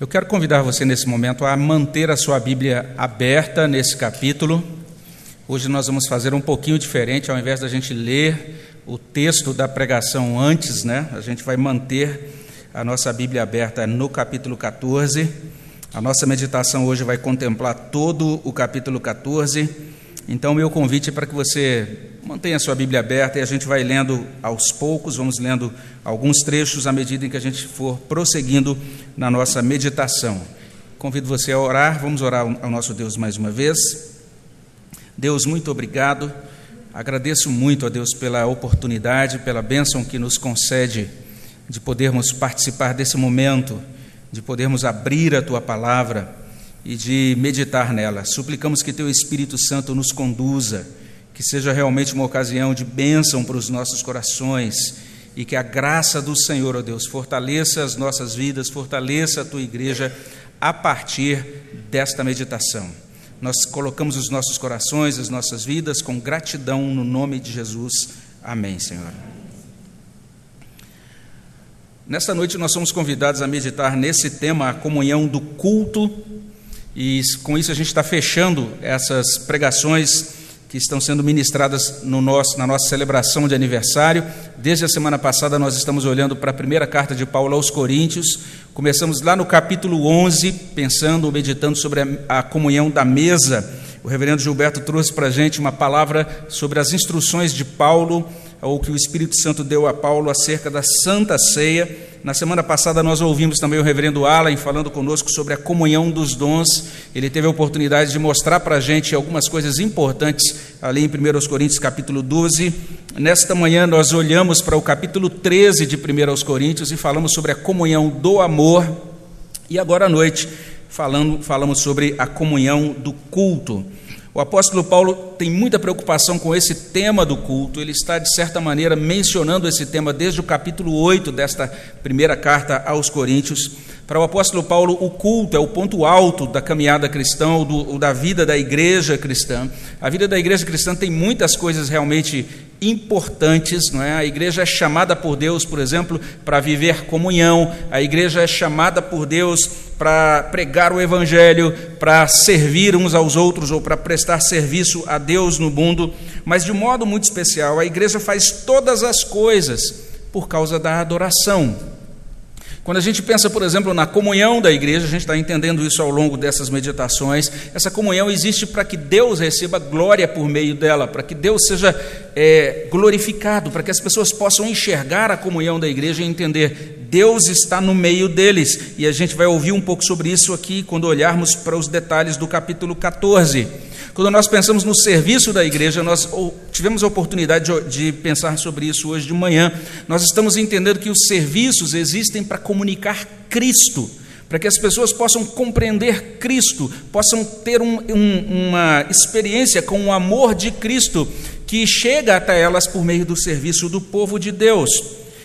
Eu quero convidar você nesse momento a manter a sua Bíblia aberta nesse capítulo. Hoje nós vamos fazer um pouquinho diferente, ao invés da gente ler o texto da pregação antes, né? A gente vai manter a nossa Bíblia aberta no capítulo 14. A nossa meditação hoje vai contemplar todo o capítulo 14. Então, meu convite é para que você mantenha sua Bíblia aberta e a gente vai lendo aos poucos, vamos lendo alguns trechos à medida em que a gente for prosseguindo na nossa meditação. Convido você a orar, vamos orar ao nosso Deus mais uma vez. Deus, muito obrigado. Agradeço muito a Deus pela oportunidade, pela bênção que nos concede de podermos participar desse momento, de podermos abrir a tua palavra e de meditar nela. Suplicamos que teu Espírito Santo nos conduza que seja realmente uma ocasião de bênção para os nossos corações e que a graça do Senhor, ó Deus, fortaleça as nossas vidas, fortaleça a tua igreja a partir desta meditação. Nós colocamos os nossos corações, as nossas vidas com gratidão no nome de Jesus. Amém, Senhor. Nesta noite nós somos convidados a meditar nesse tema, a comunhão do culto, e com isso a gente está fechando essas pregações que estão sendo ministradas no nosso, na nossa celebração de aniversário. Desde a semana passada, nós estamos olhando para a primeira carta de Paulo aos Coríntios. Começamos lá no capítulo 11, pensando, meditando sobre a, a comunhão da mesa. O reverendo Gilberto trouxe para a gente uma palavra sobre as instruções de Paulo, ou que o Espírito Santo deu a Paulo acerca da Santa Ceia. Na semana passada nós ouvimos também o reverendo Alan falando conosco sobre a comunhão dos dons. Ele teve a oportunidade de mostrar para a gente algumas coisas importantes ali em 1 Coríntios capítulo 12. Nesta manhã nós olhamos para o capítulo 13 de 1 Coríntios e falamos sobre a comunhão do amor. E agora à noite falando, falamos sobre a comunhão do culto. O apóstolo Paulo tem muita preocupação com esse tema do culto, ele está, de certa maneira, mencionando esse tema desde o capítulo 8 desta primeira carta aos Coríntios. Para o apóstolo Paulo, o culto é o ponto alto da caminhada cristã, do, da vida da igreja cristã. A vida da igreja cristã tem muitas coisas realmente importantes, não é? A igreja é chamada por Deus, por exemplo, para viver comunhão. A igreja é chamada por Deus para pregar o evangelho, para servir uns aos outros ou para prestar serviço a Deus no mundo, mas de modo muito especial, a igreja faz todas as coisas por causa da adoração. Quando a gente pensa, por exemplo, na comunhão da igreja, a gente está entendendo isso ao longo dessas meditações. Essa comunhão existe para que Deus receba glória por meio dela, para que Deus seja é, glorificado, para que as pessoas possam enxergar a comunhão da igreja e entender Deus está no meio deles. E a gente vai ouvir um pouco sobre isso aqui quando olharmos para os detalhes do capítulo 14. Quando nós pensamos no serviço da igreja, nós tivemos a oportunidade de, pensar sobre isso hoje de manhã. Nós estamos entendendo que os serviços existem para comunicar Cristo, para que as pessoas possam compreender Cristo, possam ter um, um, uma experiência com o amor de Cristo que chega até elas por meio do serviço do povo de Deus.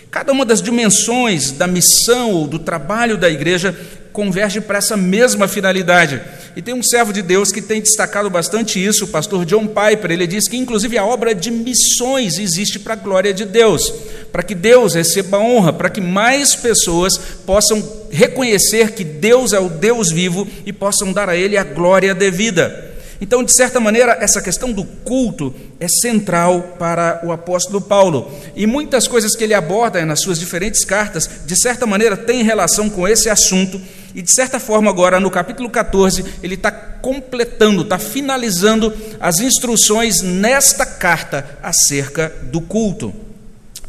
Cada uma das dimensões da missão ou do trabalho da igreja converge para essa mesma finalidade. E tem um servo de Deus que tem destacado bastante isso, o pastor John Piper. Ele diz que, inclusive, a obra de missões existe para a glória de Deus, para que Deus receba honra, para que mais pessoas possam reconhecer que Deus é o Deus vivo e possam dar a Ele a glória devida. Então, de certa maneira, essa questão do culto é central para o apóstolo Paulo. E muitas coisas que ele aborda nas suas diferentes cartas, de certa maneira, têm relação com esse assunto. E, de certa forma, agora, no capítulo 14, ele está completando, está finalizando as instruções nesta carta acerca do culto.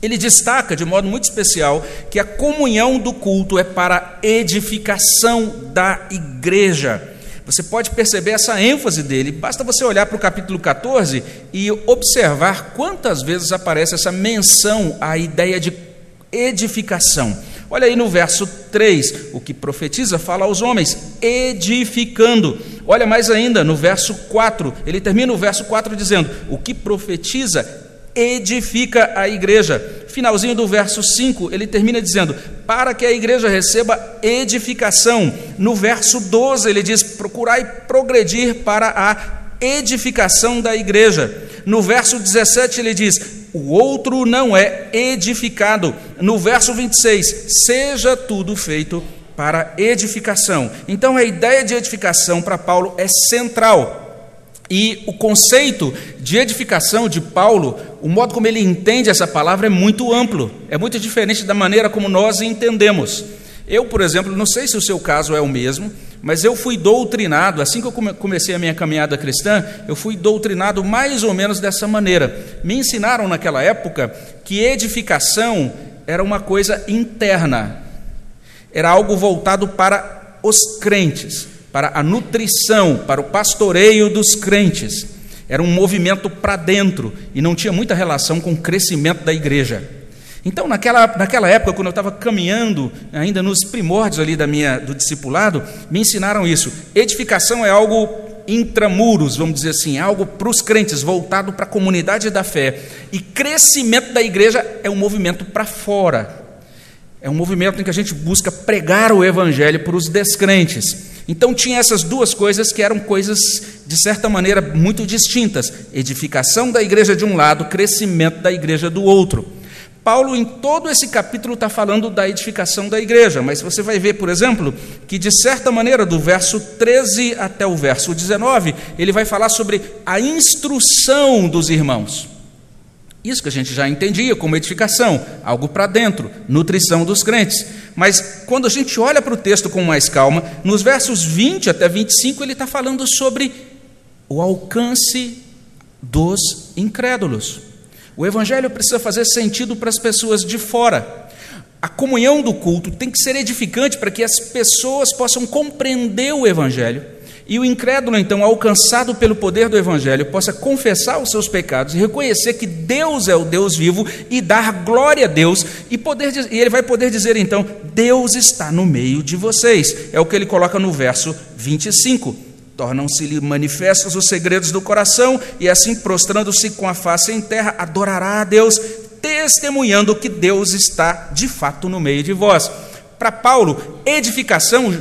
Ele destaca de modo muito especial que a comunhão do culto é para edificação da igreja. Você pode perceber essa ênfase dele, basta você olhar para o capítulo 14 e observar quantas vezes aparece essa menção à ideia de edificação. Olha aí no verso 3, o que profetiza fala aos homens, edificando. Olha mais ainda, no verso 4, ele termina o verso 4 dizendo: o que profetiza edifica a igreja. Finalzinho do verso 5, ele termina dizendo: para que a igreja receba edificação. No verso 12, ele diz: procurai progredir para a edificação da igreja. No verso 17, ele diz: o outro não é edificado. No verso 26, seja tudo feito para edificação. Então a ideia de edificação para Paulo é central. E o conceito de edificação de Paulo, o modo como ele entende essa palavra é muito amplo, é muito diferente da maneira como nós entendemos. Eu, por exemplo, não sei se o seu caso é o mesmo, mas eu fui doutrinado, assim que eu comecei a minha caminhada cristã, eu fui doutrinado mais ou menos dessa maneira. Me ensinaram naquela época que edificação era uma coisa interna, era algo voltado para os crentes, para a nutrição, para o pastoreio dos crentes. Era um movimento para dentro e não tinha muita relação com o crescimento da igreja. Então, naquela, naquela época, quando eu estava caminhando, ainda nos primórdios ali da minha, do discipulado, me ensinaram isso. Edificação é algo intramuros, vamos dizer assim, é algo para os crentes, voltado para a comunidade da fé. E crescimento da igreja é um movimento para fora. É um movimento em que a gente busca pregar o evangelho para os descrentes. Então tinha essas duas coisas que eram coisas, de certa maneira, muito distintas: edificação da igreja de um lado, crescimento da igreja do outro. Paulo, em todo esse capítulo, está falando da edificação da igreja, mas você vai ver, por exemplo, que de certa maneira, do verso 13 até o verso 19, ele vai falar sobre a instrução dos irmãos. Isso que a gente já entendia como edificação, algo para dentro, nutrição dos crentes. Mas quando a gente olha para o texto com mais calma, nos versos 20 até 25, ele está falando sobre o alcance dos incrédulos. O evangelho precisa fazer sentido para as pessoas de fora. A comunhão do culto tem que ser edificante para que as pessoas possam compreender o evangelho e o incrédulo, então, alcançado pelo poder do Evangelho, possa confessar os seus pecados e reconhecer que Deus é o Deus vivo e dar glória a Deus, e, poder, e ele vai poder dizer, então, Deus está no meio de vocês. É o que ele coloca no verso 25. Tornam-se-lhe manifestos os segredos do coração, e assim, prostrando-se com a face em terra, adorará a Deus, testemunhando que Deus está de fato no meio de vós. Para Paulo, edificação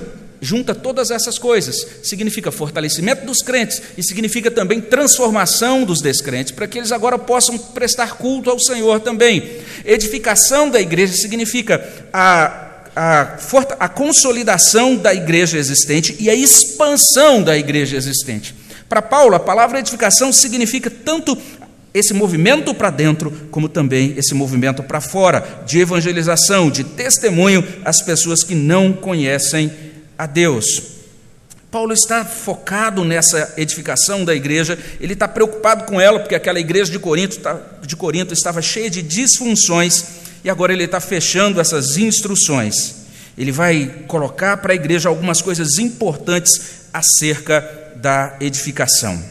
junta todas essas coisas. Significa fortalecimento dos crentes e significa também transformação dos descrentes, para que eles agora possam prestar culto ao Senhor também. Edificação da igreja significa a a, a consolidação da igreja existente e a expansão da igreja existente. Para Paulo, a palavra edificação significa tanto esse movimento para dentro, como também esse movimento para fora, de evangelização, de testemunho às pessoas que não conhecem a Deus. Paulo está focado nessa edificação da igreja, ele está preocupado com ela, porque aquela igreja de Corinto, tá, de Corinto estava cheia de disfunções e agora ele está fechando essas instruções. Ele vai colocar para a igreja algumas coisas importantes acerca da edificação.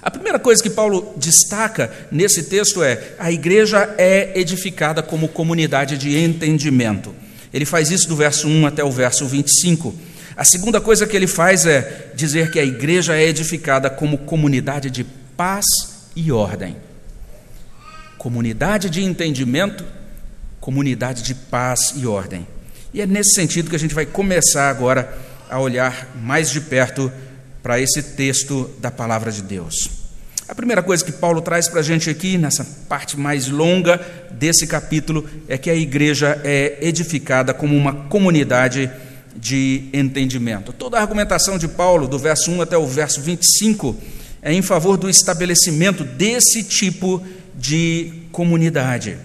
A primeira coisa que Paulo destaca nesse texto é: a igreja é edificada como comunidade de entendimento. Ele faz isso do verso 1 até o verso 25. A segunda coisa que ele faz é dizer que a igreja é edificada como comunidade de paz e ordem. Comunidade de entendimento comunidade de paz e ordem. E é nesse sentido que a gente vai começar agora a olhar mais de perto para esse texto da palavra de Deus. A primeira coisa que Paulo traz para a gente aqui, nessa parte mais longa desse capítulo, é que a igreja é edificada como uma comunidade de entendimento. Toda a argumentação de Paulo, do verso 1 até o verso 25, é em favor do estabelecimento desse tipo de comunidade.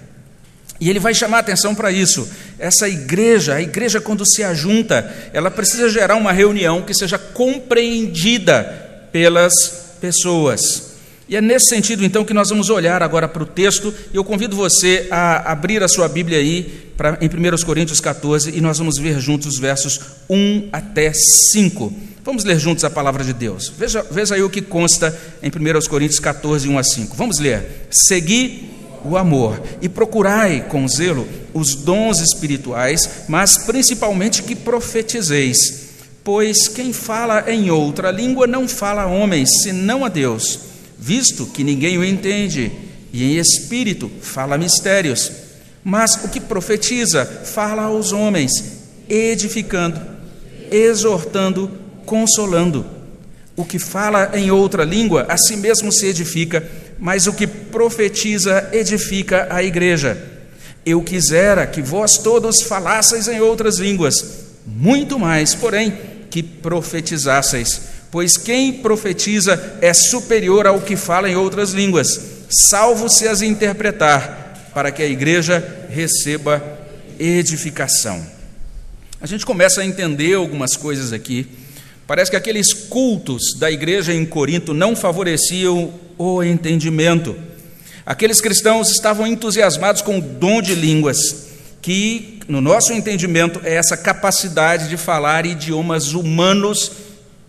E ele vai chamar atenção para isso. Essa igreja, a igreja, quando se ajunta, ela precisa gerar uma reunião que seja compreendida pelas pessoas. E é nesse sentido, então, que nós vamos olhar agora para o texto. E eu convido você a abrir a sua Bíblia aí, pra, em 1 Coríntios 14, e nós vamos ver juntos os versos 1 até 5. Vamos ler juntos a palavra de Deus. Veja, veja aí o que consta em 1 Coríntios 14, 1 a 5. Vamos ler. Segui o amor, e procurai com zelo os dons espirituais, mas principalmente que profetizeis. Pois quem fala em outra língua não fala a homens, senão a Deus, visto que ninguém o entende, e em espírito fala mistérios. Mas o que profetiza fala aos homens, edificando, exortando, consolando. O que fala em outra língua, a si mesmo se edifica, mas o que profetiza edifica a igreja. Eu quisera que vós todos falasseis em outras línguas, muito mais, porém, que profetizasseis. Pois quem profetiza é superior ao que fala em outras línguas, salvo se as interpretar, para que a igreja receba edificação. A gente começa a entender algumas coisas aqui. Parece que aqueles cultos da igreja em Corinto não favoreciam o entendimento. Aqueles cristãos estavam entusiasmados com o dom de línguas, que, no nosso entendimento, é essa capacidade de falar idiomas humanos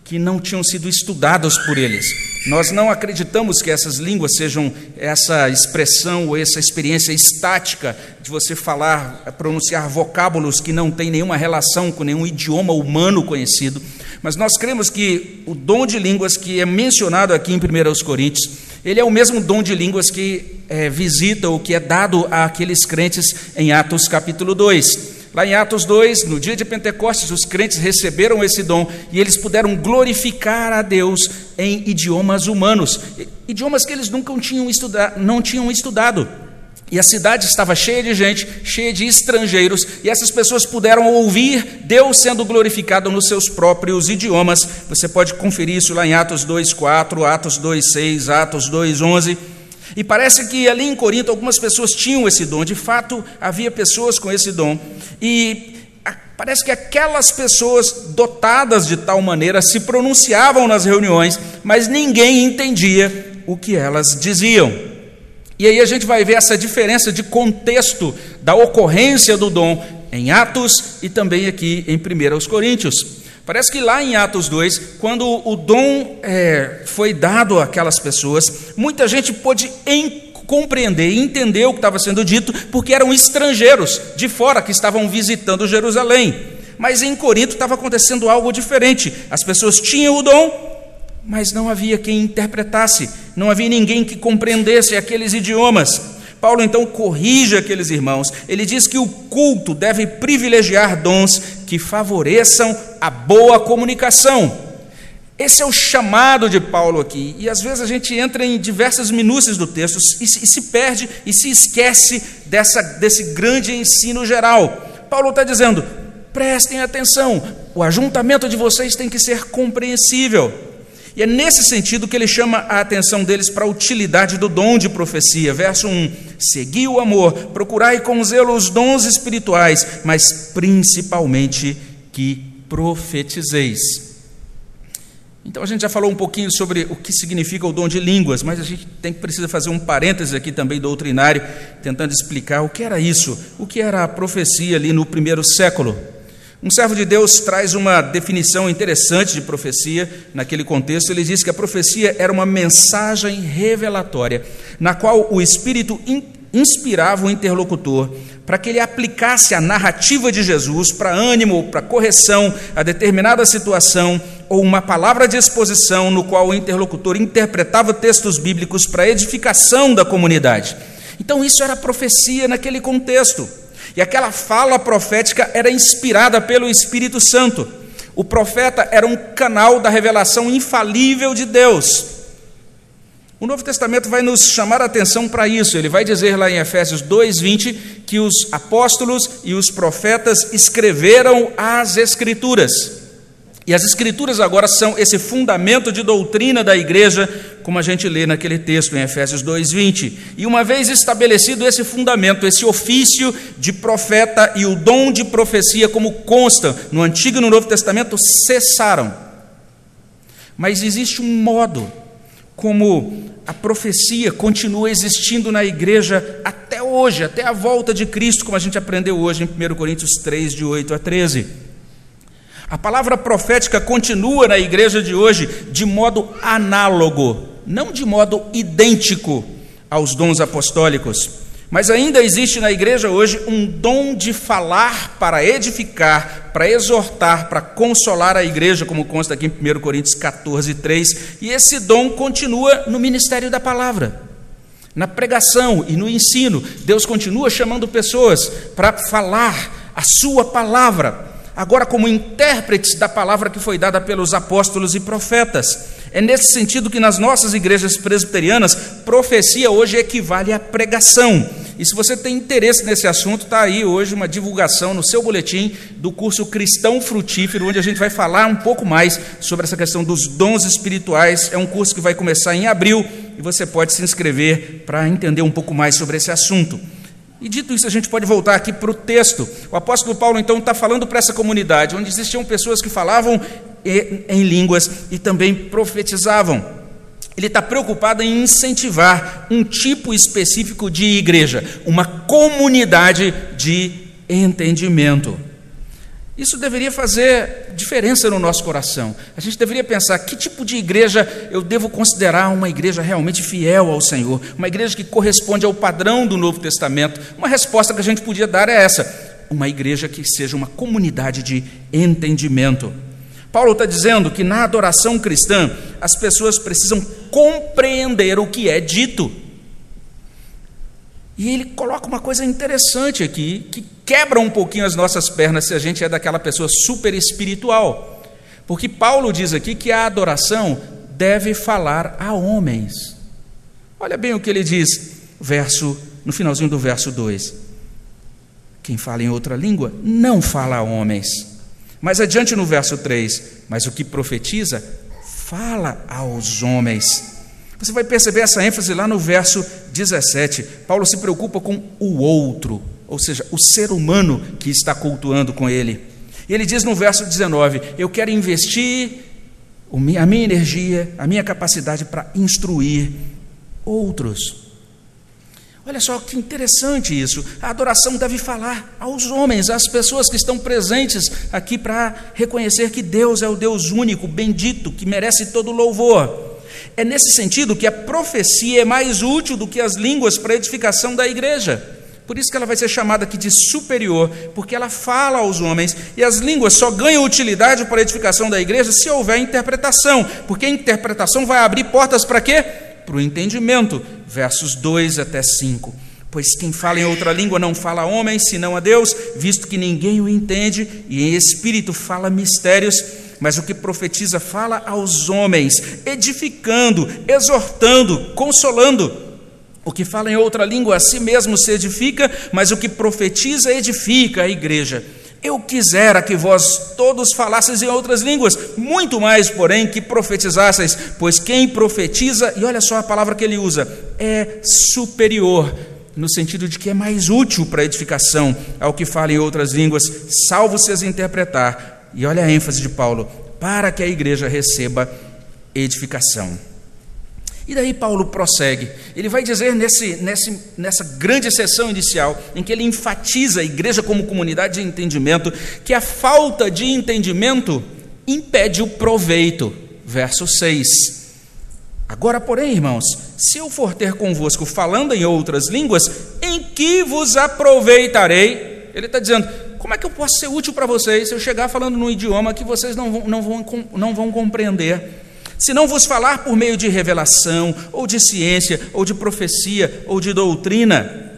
que não tinham sido estudados por eles. Nós não acreditamos que essas línguas sejam essa expressão ou essa experiência estática de você falar, pronunciar vocábulos que não têm nenhuma relação com nenhum idioma humano conhecido. Mas nós cremos que o dom de línguas que é mencionado aqui em 1 Coríntios, ele é o mesmo dom de línguas que é, visita ou que é dado àqueles crentes em Atos capítulo 2. Lá em Atos 2, no dia de Pentecostes, os crentes receberam esse dom e eles puderam glorificar a Deus em idiomas humanos, idiomas que eles nunca tinham estudado, não tinham estudado. E a cidade estava cheia de gente, cheia de estrangeiros, e essas pessoas puderam ouvir Deus sendo glorificado nos seus próprios idiomas. Você pode conferir isso lá em Atos 2:4, Atos 2:6, Atos 2:11. E parece que ali em Corinto algumas pessoas tinham esse dom, de fato havia pessoas com esse dom, e parece que aquelas pessoas dotadas de tal maneira se pronunciavam nas reuniões, mas ninguém entendia o que elas diziam. E aí a gente vai ver essa diferença de contexto da ocorrência do dom em Atos e também aqui em 1 Coríntios. Parece que lá em Atos 2, quando o dom é, foi dado àquelas pessoas, muita gente pôde compreender e entender o que estava sendo dito, porque eram estrangeiros de fora que estavam visitando Jerusalém. Mas em Corinto estava acontecendo algo diferente. As pessoas tinham o dom, mas não havia quem interpretasse, não havia ninguém que compreendesse aqueles idiomas. Paulo então corrige aqueles irmãos. Ele diz que o culto deve privilegiar dons que favoreçam a boa comunicação. Esse é o chamado de Paulo aqui. E às vezes a gente entra em diversas minúcias do texto e se, perde e se esquece dessa, desse grande ensino geral. Paulo está dizendo: prestem atenção, o ajuntamento de vocês tem que ser compreensível. E é nesse sentido que ele chama a atenção deles para a utilidade do dom de profecia. Verso 1: Segui o amor, procurai com zelo os dons espirituais, mas principalmente que profetizeis. Então a gente já falou um pouquinho sobre o que significa o dom de línguas, mas a gente tem que precisa fazer um parêntese aqui também doutrinário, tentando explicar o que era isso, o que era a profecia ali no primeiro século. Um servo de Deus traz uma definição interessante de profecia naquele contexto. Ele diz que a profecia era uma mensagem revelatória, na qual o Espírito inspirava o interlocutor para que ele aplicasse a narrativa de Jesus para ânimo, para correção a determinada situação, ou uma palavra de exposição no qual o interlocutor interpretava textos bíblicos para edificação da comunidade. Então, isso era profecia naquele contexto. E aquela fala profética era inspirada pelo Espírito Santo. O profeta era um canal da revelação infalível de Deus. O Novo Testamento vai nos chamar a atenção para isso. Ele vai dizer lá em Efésios 2:20 que os apóstolos e os profetas escreveram as escrituras. E as Escrituras agora são esse fundamento de doutrina da igreja, como a gente lê naquele texto em Efésios 2,20. E uma vez estabelecido esse fundamento, esse ofício de profeta e o dom de profecia, como consta no Antigo e no Novo Testamento, cessaram. Mas existe um modo como a profecia continua existindo na igreja até hoje, até a volta de Cristo, como a gente aprendeu hoje em 1 Coríntios 3, de 8 a 13. A palavra profética continua na igreja de hoje de modo análogo, não de modo idêntico aos dons apostólicos. Mas ainda existe na igreja hoje um dom de falar para edificar, para exortar, para consolar a igreja, como consta aqui em 1 Coríntios 14, 3. E esse dom continua no ministério da palavra, na pregação e no ensino. Deus continua chamando pessoas para falar a sua palavra agora como intérpretes da palavra que foi dada pelos apóstolos e profetas. É nesse sentido que nas nossas igrejas presbiterianas, profecia hoje equivale à pregação. E se você tem interesse nesse assunto, está aí hoje uma divulgação no seu boletim do curso Cristão Frutífero, onde a gente vai falar um pouco mais sobre essa questão dos dons espirituais. É um curso que vai começar em abril e você pode se inscrever para entender um pouco mais sobre esse assunto. E dito isso, a gente pode voltar aqui para o texto. O apóstolo Paulo, então, está falando para essa comunidade, onde existiam pessoas que falavam em línguas e também profetizavam. Ele está preocupado em incentivar um tipo específico de igreja, uma comunidade de entendimento. Isso deveria fazer diferença no nosso coração. A gente deveria pensar que tipo de igreja eu devo considerar uma igreja realmente fiel ao Senhor, uma igreja que corresponde ao padrão do Novo Testamento. Uma resposta que a gente podia dar é essa: uma igreja que seja uma comunidade de entendimento. Paulo está dizendo que na adoração cristã as pessoas precisam compreender o que é dito. E ele coloca uma coisa interessante aqui, que quebra um pouquinho as nossas pernas se a gente é daquela pessoa super espiritual. Porque Paulo diz aqui que a adoração deve falar a homens. Olha bem o que ele diz, verso no finalzinho do verso 2. Quem fala em outra língua não fala a homens mas adiante no verso 3: Mas o que profetiza, fala aos homens. Você vai perceber essa ênfase lá no verso 17. Paulo se preocupa com o outro, ou seja, o ser humano que está cultuando com ele. Ele diz no verso 19: Eu quero investir a minha energia, a minha capacidade para instruir outros. Olha só que interessante isso. A adoração deve falar aos homens, às pessoas que estão presentes aqui para reconhecer que Deus é o Deus único, bendito, que merece todo louvor. É nesse sentido que a profecia é mais útil do que as línguas para a edificação da igreja. Por isso que ela vai ser chamada aqui de superior, porque ela fala aos homens, e as línguas só ganham utilidade para a edificação da igreja se houver interpretação, porque a interpretação vai abrir portas para quê? Para o entendimento versos 2 até 5. Pois quem fala em outra língua não fala a homens, senão a Deus, visto que ninguém o entende, e em espírito fala mistérios, mas o que profetiza fala aos homens, edificando, exortando, consolando. O que fala em outra língua a si mesmo se edifica, mas o que profetiza edifica a igreja. Eu quisera que vós todos falasseis em outras línguas, muito mais, porém, que profetizasseis, pois quem profetiza, e olha só a palavra que ele usa, é superior, no sentido de que é mais útil para a edificação ao que fala em outras línguas, salvo se as interpretar. E olha a ênfase de Paulo, para que a igreja receba edificação. E daí Paulo prossegue. Ele vai dizer nesse, nesse, nessa grande sessão inicial, em que ele enfatiza a igreja como comunidade de entendimento, que a falta de entendimento impede o proveito. Verso 6. Agora, porém, irmãos, se eu for ter convosco falando em outras línguas, em que vos aproveitarei? Ele está dizendo: como é que eu posso ser útil para vocês se eu chegar falando num idioma que vocês não vão, não vão, não vão compreender? Se não vos falar por meio de revelação, ou de ciência, ou de profecia, ou de doutrina.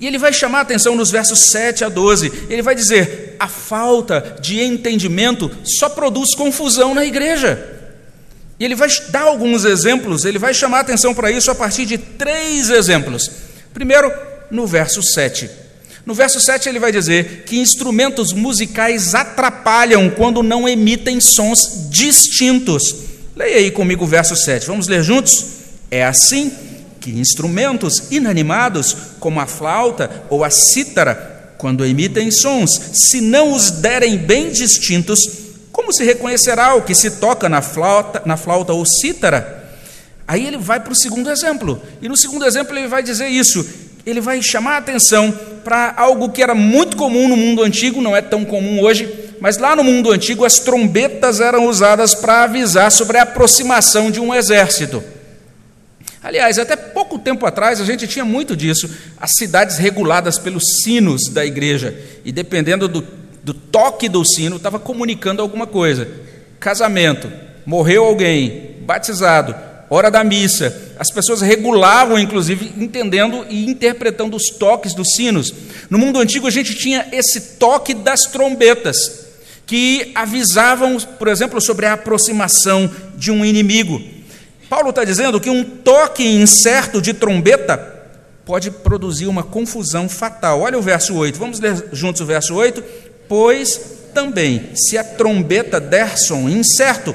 E ele vai chamar a atenção nos versos 7 a 12. Ele vai dizer: a falta de entendimento só produz confusão na igreja. E ele vai dar alguns exemplos, ele vai chamar a atenção para isso a partir de três exemplos. Primeiro, no verso 7. No verso 7 ele vai dizer que instrumentos musicais atrapalham quando não emitem sons distintos. Leia aí comigo o verso 7. Vamos ler juntos? É assim que instrumentos inanimados, como a flauta ou a cítara, quando emitem sons, se não os derem bem distintos, como se reconhecerá o que se toca na flauta, na flauta ou cítara? Aí ele vai para o segundo exemplo. E no segundo exemplo ele vai dizer isso: ele vai chamar a atenção para algo que era muito comum no mundo antigo, não é tão comum hoje, mas lá no mundo antigo as trombetas eram usadas para avisar sobre a aproximação de um exército. Aliás, até pouco tempo atrás a gente tinha muito disso, as cidades reguladas pelos sinos da igreja, e dependendo do, do toque do sino, estava comunicando alguma coisa. Casamento, morreu alguém, batizado, hora da missa. As pessoas regulavam, inclusive, entendendo e interpretando os toques dos sinos. No mundo antigo, a gente tinha esse toque das trombetas, que avisavam, por exemplo, sobre a aproximação de um inimigo. Paulo está dizendo que um toque incerto de trombeta pode produzir uma confusão fatal. Olha o verso 8, vamos ler juntos o verso 8. Pois também, se a trombeta der som incerto,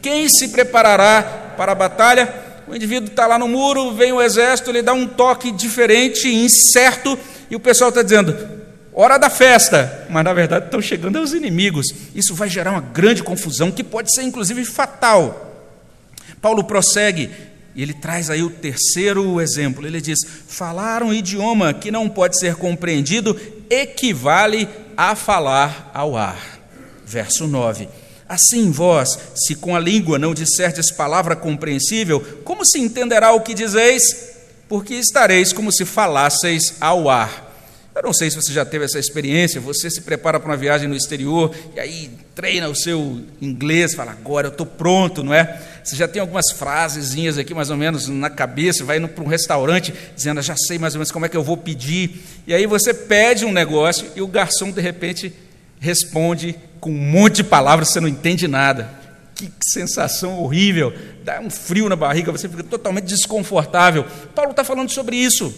quem se preparará para a batalha? O indivíduo está lá no muro, vem o exército, ele dá um toque diferente, incerto, e o pessoal está dizendo: hora da festa, mas na verdade estão chegando os inimigos. Isso vai gerar uma grande confusão que pode ser inclusive fatal. Paulo prossegue e ele traz aí o terceiro exemplo. Ele diz: falar um idioma que não pode ser compreendido equivale a falar ao ar. Verso 9. Assim vós, se com a língua não disserdes palavra compreensível, como se entenderá o que dizeis? Porque estareis como se falasseis ao ar. Eu não sei se você já teve essa experiência, você se prepara para uma viagem no exterior e aí treina o seu inglês, fala, agora eu estou pronto, não é? Você já tem algumas frasezinhas aqui mais ou menos na cabeça, vai para um restaurante dizendo, já sei mais ou menos como é que eu vou pedir. E aí você pede um negócio e o garçom de repente responde com um monte de palavras, você não entende nada. Que sensação horrível, dá um frio na barriga, você fica totalmente desconfortável. Paulo está falando sobre isso.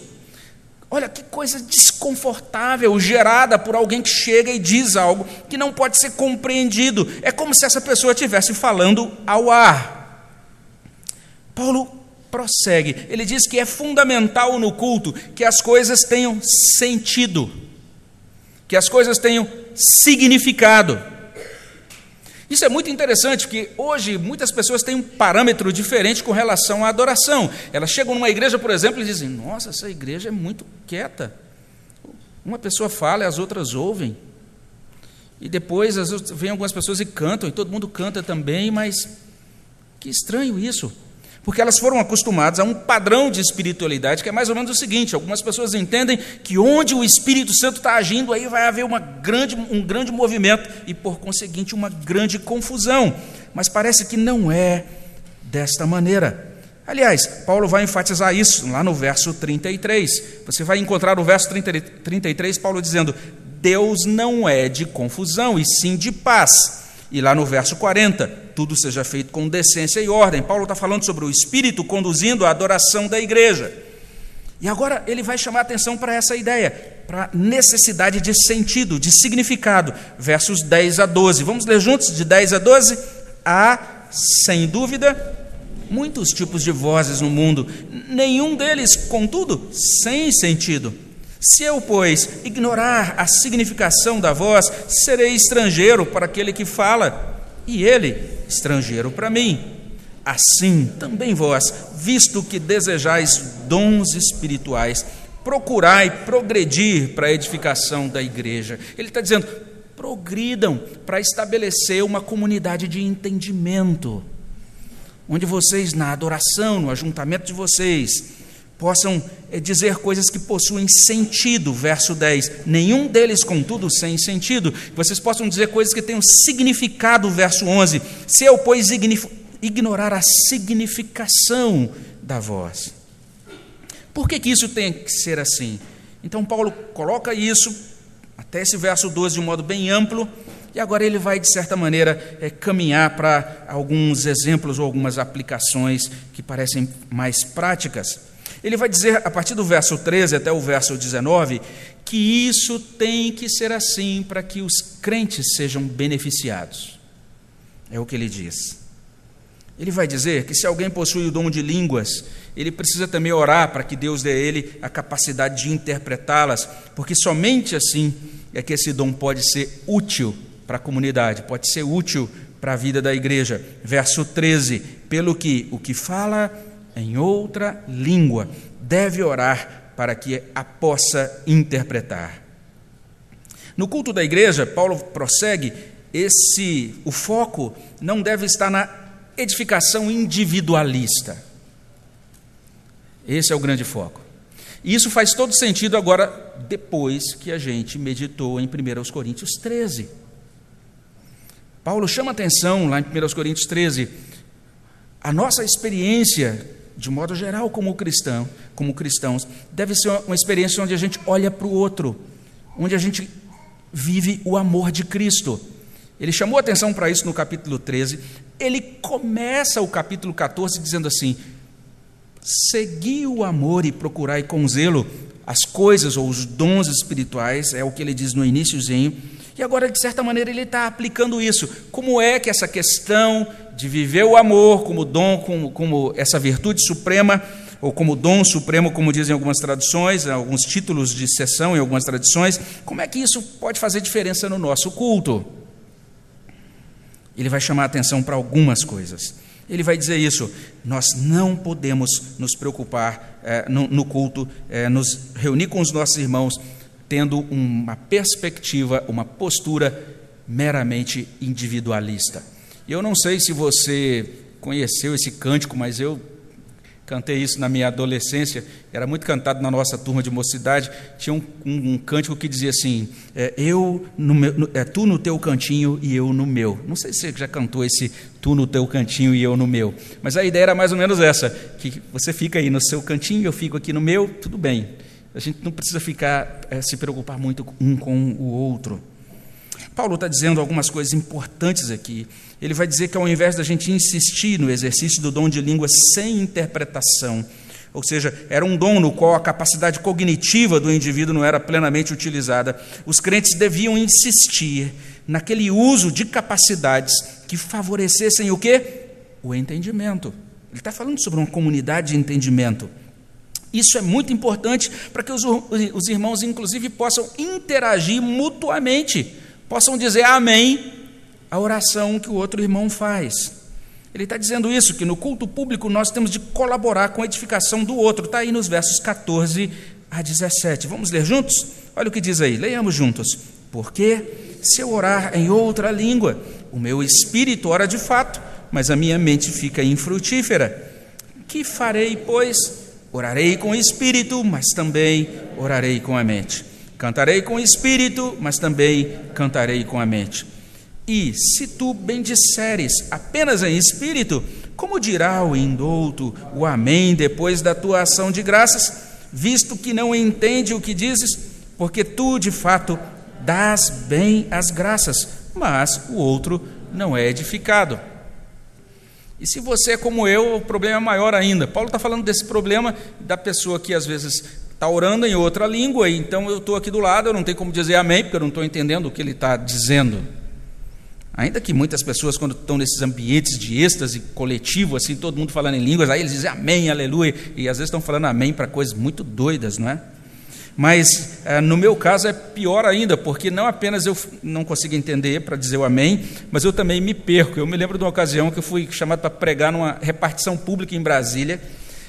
Olha que coisa desconfortável gerada por alguém que chega e diz algo que não pode ser compreendido. É como se essa pessoa estivesse falando ao ar. Paulo prossegue, ele diz que é fundamental no culto que as coisas tenham sentido, que as coisas tenham significado. Isso é muito interessante, porque hoje muitas pessoas têm um parâmetro diferente com relação à adoração. Elas chegam numa igreja, por exemplo, e dizem: Nossa, essa igreja é muito quieta. Uma pessoa fala e as outras ouvem. E depois vem algumas pessoas e cantam, e todo mundo canta também, mas que estranho isso porque elas foram acostumadas a um padrão de espiritualidade que é mais ou menos o seguinte: algumas pessoas entendem que onde o Espírito Santo está agindo, aí vai haver uma grande, um grande movimento e, por conseguinte, uma grande confusão. Mas parece que não é desta maneira. Aliás, Paulo vai enfatizar isso lá no verso 33. Você vai encontrar no verso 30, 33 Paulo dizendo: Deus não é de confusão, e sim de paz e lá no verso 40, tudo seja feito com decência e ordem. Paulo está falando sobre o Espírito conduzindo a adoração da igreja. E agora ele vai chamar atenção para essa ideia, para a necessidade de sentido, de significado. Versos 10 a 12. Vamos ler juntos de 10 a 12? Há, sem dúvida, muitos tipos de vozes no mundo, nenhum deles, contudo, sem sentido. Se eu, pois, ignorar a significação da voz, serei estrangeiro para aquele que fala, e ele estrangeiro para mim. Assim também vós, visto que desejais dons espirituais, procurai progredir para a edificação da igreja. Ele está dizendo: progridam para estabelecer uma comunidade de entendimento, onde vocês, na adoração, no ajuntamento de vocês, possam eh, dizer coisas que possuem sentido, verso 10. Nenhum deles, contudo, sem sentido. Vocês possam dizer coisas que tenham significado, verso 11. Se eu, pois, ignorar a significação da voz. Por que, que isso tem que ser assim? Então, Paulo coloca isso, até esse verso 12, de um modo bem amplo, e agora ele vai, de certa maneira, é, caminhar para alguns exemplos ou algumas aplicações que parecem mais práticas. Ele vai dizer, a partir do verso 13 até o verso 19, que isso tem que ser assim para que os crentes sejam beneficiados. É o que ele diz. Ele vai dizer que se alguém possui o dom de línguas, ele precisa também orar para que Deus dê a ele a capacidade de interpretá-las, porque somente assim é que esse dom pode ser útil para a comunidade, pode ser útil para a vida da igreja. Verso 13: pelo que o que fala em outra língua, deve orar para que a possa interpretar. No culto da igreja, Paulo prossegue, esse o foco não deve estar na edificação individualista. Esse é o grande foco. E isso faz todo sentido agora, depois que a gente meditou em 1 Coríntios 13. Paulo chama atenção lá em 1 Coríntios 13. A nossa experiência de modo geral, como cristão, como cristãos, deve ser uma experiência onde a gente olha para o outro, onde a gente vive o amor de Cristo. Ele chamou atenção para isso no capítulo 13. Ele começa o capítulo 14 dizendo assim: Segui o amor e procurai com zelo as coisas ou os dons espirituais, é o que ele diz no iníciozinho. E agora, de certa maneira, ele está aplicando isso. Como é que essa questão de viver o amor como dom, como, como essa virtude suprema, ou como dom supremo, como dizem algumas traduções, alguns títulos de sessão em algumas tradições, como é que isso pode fazer diferença no nosso culto? Ele vai chamar a atenção para algumas coisas. Ele vai dizer isso: nós não podemos nos preocupar é, no, no, culto, é, nos reunir com os nossos irmãos, tendo uma perspectiva, uma postura meramente individualista. Eu não sei se você conheceu esse cântico, mas eu Cantei isso na minha adolescência, era muito cantado na nossa turma de mocidade. Tinha um, um, um cântico que dizia assim: é, Eu no meu, no, é, tu no teu cantinho e eu no meu. Não sei se você já cantou esse tu no teu cantinho e eu no meu, mas a ideia era mais ou menos essa: que você fica aí no seu cantinho, eu fico aqui no meu, tudo bem. A gente não precisa ficar é, se preocupar muito um com o outro. Paulo está dizendo algumas coisas importantes aqui. Ele vai dizer que ao invés da gente insistir no exercício do dom de língua sem interpretação, ou seja, era um dom no qual a capacidade cognitiva do indivíduo não era plenamente utilizada, os crentes deviam insistir naquele uso de capacidades que favorecessem o quê? O entendimento. Ele está falando sobre uma comunidade de entendimento. Isso é muito importante para que os, os irmãos, inclusive, possam interagir mutuamente possam dizer amém à oração que o outro irmão faz. Ele está dizendo isso, que no culto público nós temos de colaborar com a edificação do outro. Está aí nos versos 14 a 17. Vamos ler juntos? Olha o que diz aí, leiamos juntos. Porque se eu orar em outra língua, o meu espírito ora de fato, mas a minha mente fica infrutífera. Que farei, pois? Orarei com o espírito, mas também orarei com a mente. Cantarei com o espírito, mas também cantarei com a mente. E se tu bendisseres apenas em espírito, como dirá o indulto o amém depois da tua ação de graças, visto que não entende o que dizes, porque tu de fato dás bem as graças, mas o outro não é edificado. E se você é como eu, o problema é maior ainda. Paulo está falando desse problema da pessoa que às vezes está orando em outra língua, então eu estou aqui do lado, eu não tenho como dizer amém, porque eu não estou entendendo o que ele está dizendo. Ainda que muitas pessoas, quando estão nesses ambientes de êxtase coletivo, assim, todo mundo falando em línguas, aí eles dizem amém, aleluia, e às vezes estão falando amém para coisas muito doidas, não é? Mas eh, no meu caso é pior ainda, porque não apenas eu não consigo entender para dizer o amém, mas eu também me perco. Eu me lembro de uma ocasião que eu fui chamado para pregar numa repartição pública em Brasília,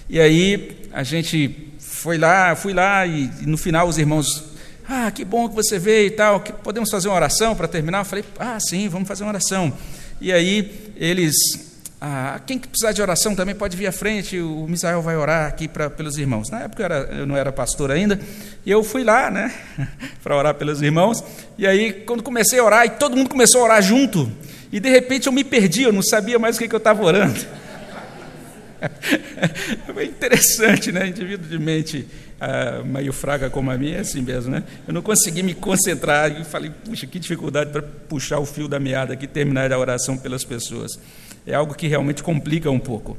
e aí a gente foi lá, fui lá e, no final os irmãos, ah, que bom que você veio e tal, podemos fazer uma oração para terminar? Eu falei, ah, sim, vamos fazer uma oração. E aí eles, ah, quem precisar de oração também pode vir à frente, o Misael vai orar aqui pra, pelos irmãos. Na época eu, era, eu não era pastor ainda, e eu fui lá, né, para orar pelos irmãos. E aí quando comecei a orar, e todo mundo começou a orar junto, e de repente eu me perdi, eu não sabia mais o que, que eu estava orando. é interessante, né? Indivíduo de mente ah, meio fraca como a minha é assim mesmo, né? Eu não consegui me concentrar e falei, puxa, que dificuldade para puxar o fio da meada aqui, terminar a oração pelas pessoas. É algo que realmente complica um pouco.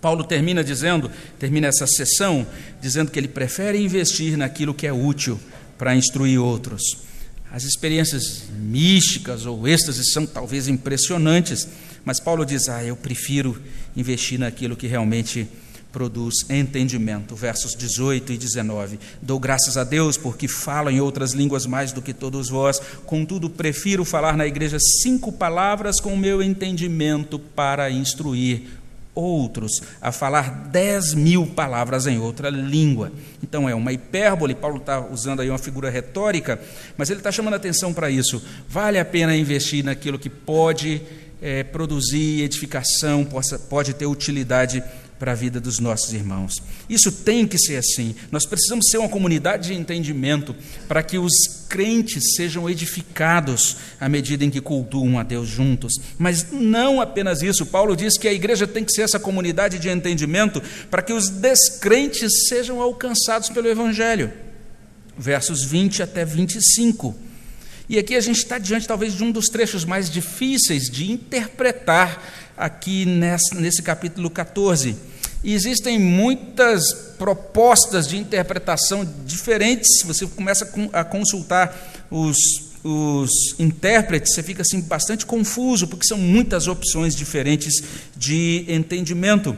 Paulo termina dizendo, termina essa sessão, dizendo que ele prefere investir naquilo que é útil para instruir outros. As experiências místicas ou êxtases são talvez impressionantes, mas Paulo diz: Ah, eu prefiro investir naquilo que realmente produz entendimento. Versos 18 e 19. Dou graças a Deus porque falo em outras línguas mais do que todos vós, contudo, prefiro falar na igreja cinco palavras com o meu entendimento para instruir outros a falar dez mil palavras em outra língua. Então é uma hipérbole, Paulo está usando aí uma figura retórica, mas ele está chamando atenção para isso. Vale a pena investir naquilo que pode é, produzir edificação, possa, pode ter utilidade para a vida dos nossos irmãos. Isso tem que ser assim. Nós precisamos ser uma comunidade de entendimento para que os crentes sejam edificados à medida em que cultuam a Deus juntos. Mas não apenas isso. Paulo diz que a igreja tem que ser essa comunidade de entendimento para que os descrentes sejam alcançados pelo Evangelho. Versos 20 até 25. E aqui a gente está diante, talvez, de um dos trechos mais difíceis de interpretar aqui nesse, capítulo 14. Existem muitas propostas de interpretação diferentes. Você começa a consultar os, os intérpretes, você fica assim bastante confuso, porque são muitas opções diferentes de entendimento.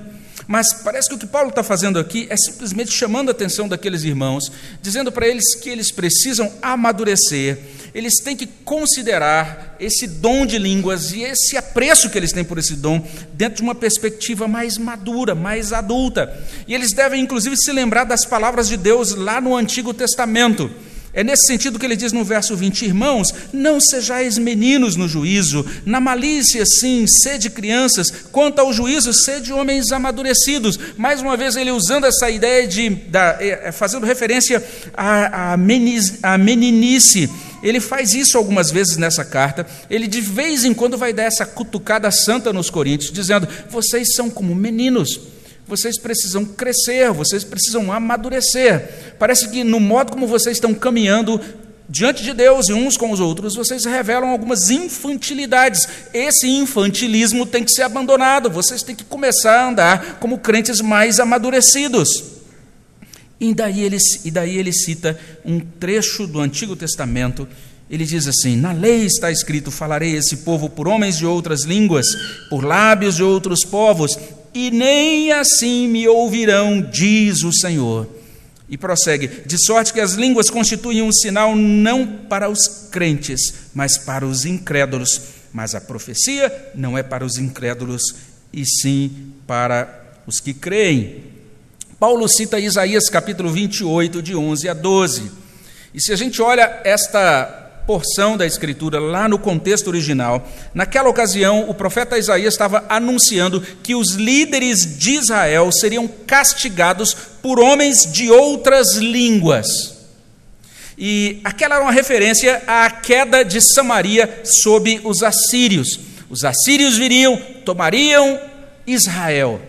Mas parece que o que Paulo está fazendo aqui é simplesmente chamando a atenção daqueles irmãos, dizendo para eles que eles precisam amadurecer, eles têm que considerar esse dom de línguas e esse apreço que eles têm por esse dom dentro de uma perspectiva mais madura, mais adulta. E eles devem, inclusive, se lembrar das palavras de Deus lá no Antigo Testamento. É nesse sentido que ele diz no verso 20: Irmãos, não sejais meninos no juízo, na malícia, sim, sede crianças, quanto ao juízo, sede homens amadurecidos. Mais uma vez, ele usando essa ideia de, da, é, é, fazendo referência à, meniz, à meninice. Ele faz isso algumas vezes nessa carta. Ele de vez em quando vai dar essa cutucada santa nos Coríntios, dizendo: Vocês são como meninos vocês precisam crescer, vocês precisam amadurecer. Parece que no modo como vocês estão caminhando diante de Deus e uns com os outros, vocês revelam algumas infantilidades. Esse infantilismo tem que ser abandonado, vocês têm que começar a andar como crentes mais amadurecidos. E daí ele, e daí ele cita um trecho do Antigo Testamento. Ele diz assim: Na lei está escrito: Falarei esse povo por homens de outras línguas, por lábios de outros povos, e nem assim me ouvirão, diz o Senhor. E prossegue: de sorte que as línguas constituem um sinal não para os crentes, mas para os incrédulos. Mas a profecia não é para os incrédulos, e sim para os que creem. Paulo cita Isaías capítulo 28, de 11 a 12. E se a gente olha esta porção da Escritura, lá no contexto original, naquela ocasião, o profeta Isaías estava anunciando que os líderes de Israel seriam castigados por homens de outras línguas. E aquela era uma referência à queda de Samaria sob os assírios. Os assírios viriam, tomariam Israel.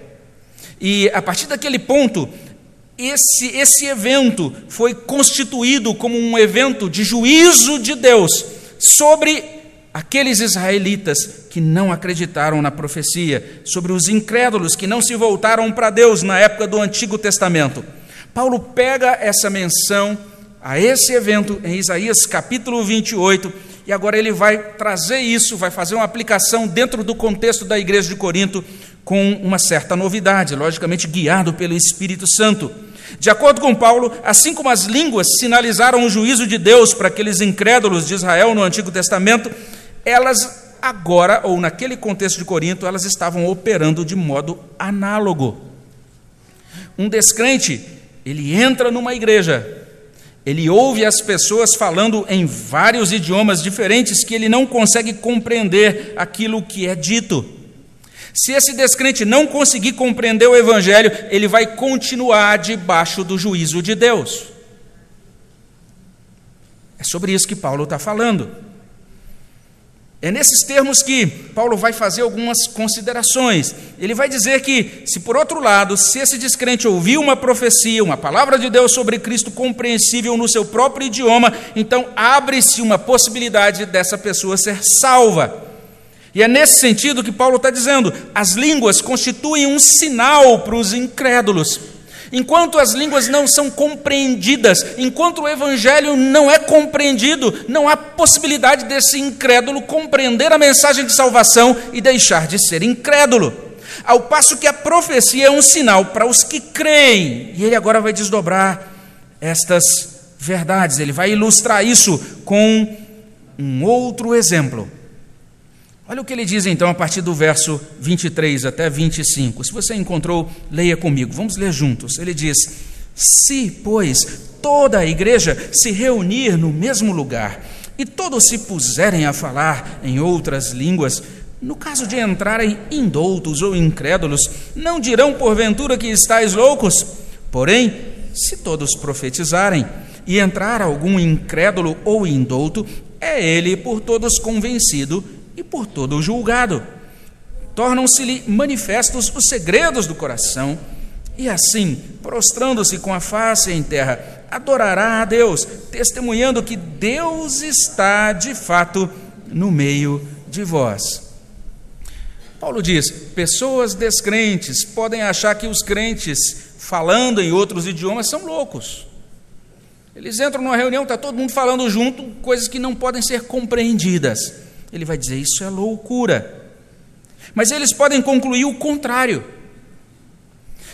E a partir daquele ponto, esse, esse evento foi constituído como um evento de juízo de Deus sobre aqueles israelitas que não acreditaram na profecia, sobre os incrédulos que não se voltaram para Deus na época do Antigo Testamento. Paulo pega essa menção a esse evento em Isaías capítulo 28 e agora ele vai trazer isso, vai fazer uma aplicação dentro do contexto da igreja de Corinto com uma certa novidade, logicamente guiado pelo Espírito Santo. De acordo com Paulo, assim como as línguas sinalizaram o juízo de Deus para aqueles incrédulos de Israel no Antigo Testamento, elas agora, ou naquele contexto de Corinto, elas estavam operando de modo análogo. Um descrente, ele entra numa igreja, ele ouve as pessoas falando em vários idiomas diferentes que ele não consegue compreender aquilo que é dito. Se esse descrente não conseguir compreender o Evangelho, ele vai continuar debaixo do juízo de Deus. É sobre isso que Paulo está falando. É nesses termos que Paulo vai fazer algumas considerações. Ele vai dizer que, se por outro lado, se esse descrente ouvir uma profecia, uma palavra de Deus sobre Cristo compreensível no seu próprio idioma, então abre-se uma possibilidade dessa pessoa ser salva. E é nesse sentido que Paulo está dizendo: as línguas constituem um sinal para os incrédulos. Enquanto as línguas não são compreendidas, enquanto o evangelho não é compreendido, não há possibilidade desse incrédulo compreender a mensagem de salvação e deixar de ser incrédulo. Ao passo que a profecia é um sinal para os que creem. E ele agora vai desdobrar estas verdades, ele vai ilustrar isso com um outro exemplo. Olha o que ele diz então a partir do verso 23 até 25. Se você encontrou, leia comigo. Vamos ler juntos. Ele diz: Se, pois, toda a igreja se reunir no mesmo lugar e todos se puserem a falar em outras línguas, no caso de entrarem indoutos ou incrédulos, não dirão porventura que estáis loucos? Porém, se todos profetizarem e entrar algum incrédulo ou indouto, é ele por todos convencido e por todo o julgado. Tornam-se-lhe manifestos os segredos do coração, e assim, prostrando-se com a face em terra, adorará a Deus, testemunhando que Deus está de fato no meio de vós. Paulo diz: pessoas descrentes podem achar que os crentes, falando em outros idiomas, são loucos. Eles entram numa reunião, está todo mundo falando junto, coisas que não podem ser compreendidas. Ele vai dizer: isso é loucura. Mas eles podem concluir o contrário.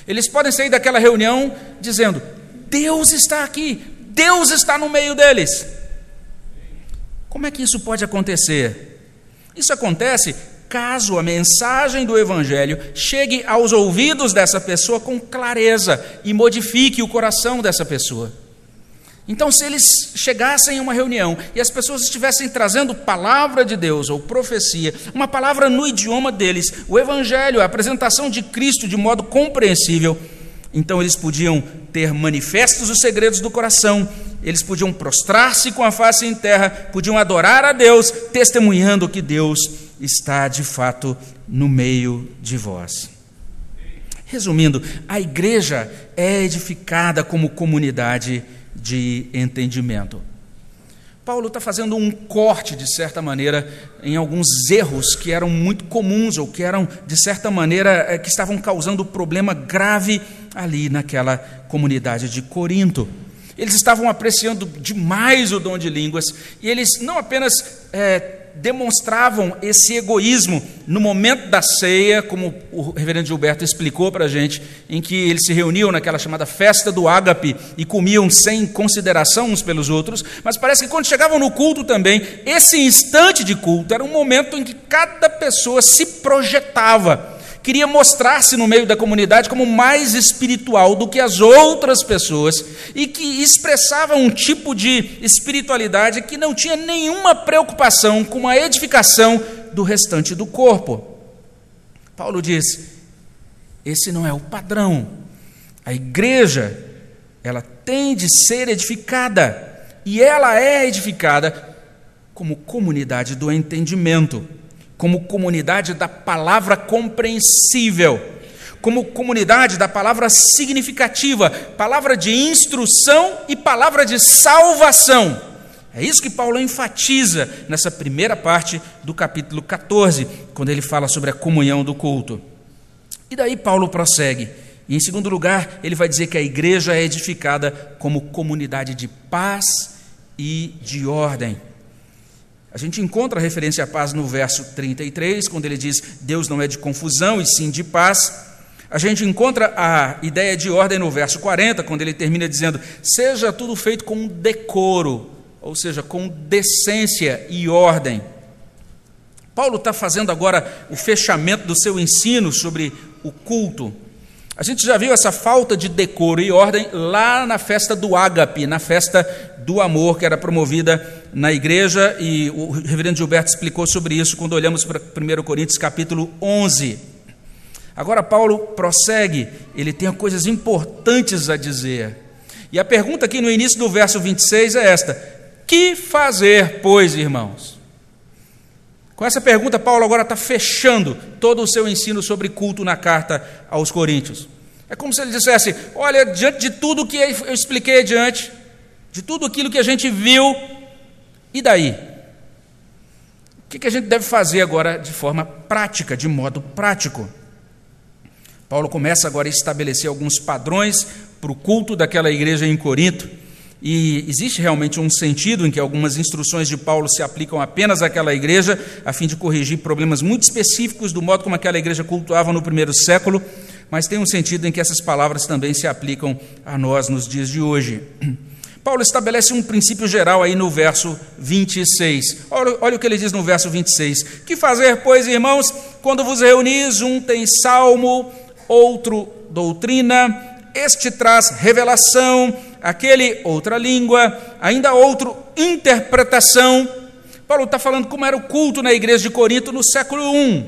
Eles podem sair daquela reunião dizendo: Deus está aqui, Deus está no meio deles. Como é que isso pode acontecer? Isso acontece caso a mensagem do Evangelho chegue aos ouvidos dessa pessoa com clareza e modifique o coração dessa pessoa. Então, se eles chegassem em uma reunião e as pessoas estivessem trazendo palavra de Deus ou profecia, uma palavra no idioma deles, o Evangelho, a apresentação de Cristo de modo compreensível, então eles podiam ter manifestos os segredos do coração, eles podiam prostrar-se com a face em terra, podiam adorar a Deus, testemunhando que Deus está de fato no meio de vós. Resumindo, a igreja é edificada como comunidade de entendimento. Paulo está fazendo um corte, de certa maneira, em alguns erros que eram muito comuns ou que eram, de certa maneira, eh, que estavam causando problema grave ali naquela comunidade de Corinto. Eles estavam apreciando demais o dom de línguas e eles não apenas é, demonstravam esse egoísmo no momento da ceia, como o reverendo Gilberto explicou para a gente, em que eles se reuniam naquela chamada festa do ágape e comiam sem consideração uns pelos outros, mas parece que quando chegavam no culto também, esse instante de culto era um momento em que cada pessoa se projetava queria mostrar-se no meio da comunidade como mais espiritual do que as outras pessoas e que expressava um tipo de espiritualidade que não tinha nenhuma preocupação com a edificação do restante do corpo. Paulo diz: esse não é o padrão. A igreja, ela tem de ser edificada, e ela é edificada como comunidade do entendimento como comunidade da palavra compreensível, como comunidade da palavra significativa, palavra de instrução e palavra de salvação. É isso que Paulo enfatiza nessa primeira parte do capítulo 14, quando ele fala sobre a comunhão do culto. E daí Paulo prossegue. E em segundo lugar, ele vai dizer que a igreja é edificada como comunidade de paz e de ordem. A gente encontra a referência à paz no verso 33, quando ele diz: Deus não é de confusão e sim de paz. A gente encontra a ideia de ordem no verso 40, quando ele termina dizendo: Seja tudo feito com decoro, ou seja, com decência e ordem. Paulo está fazendo agora o fechamento do seu ensino sobre o culto. A gente já viu essa falta de decoro e ordem lá na festa do ágape, na festa do amor que era promovida na igreja, e o reverendo Gilberto explicou sobre isso quando olhamos para 1 Coríntios capítulo 11. Agora Paulo prossegue, ele tem coisas importantes a dizer. E a pergunta aqui no início do verso 26 é esta: Que fazer, pois, irmãos? Com essa pergunta, Paulo agora está fechando todo o seu ensino sobre culto na carta aos Coríntios. É como se ele dissesse: Olha, diante de tudo que eu expliquei adiante, de tudo aquilo que a gente viu, e daí? O que a gente deve fazer agora de forma prática, de modo prático? Paulo começa agora a estabelecer alguns padrões para o culto daquela igreja em Corinto. E existe realmente um sentido em que algumas instruções de Paulo se aplicam apenas àquela igreja, a fim de corrigir problemas muito específicos do modo como aquela igreja cultuava no primeiro século, mas tem um sentido em que essas palavras também se aplicam a nós nos dias de hoje. Paulo estabelece um princípio geral aí no verso 26. Olha, olha o que ele diz no verso 26. Que fazer, pois, irmãos, quando vos reunis, um tem salmo, outro doutrina, este traz revelação, aquele outra língua, ainda outro interpretação. Paulo está falando como era o culto na igreja de Corinto no século I.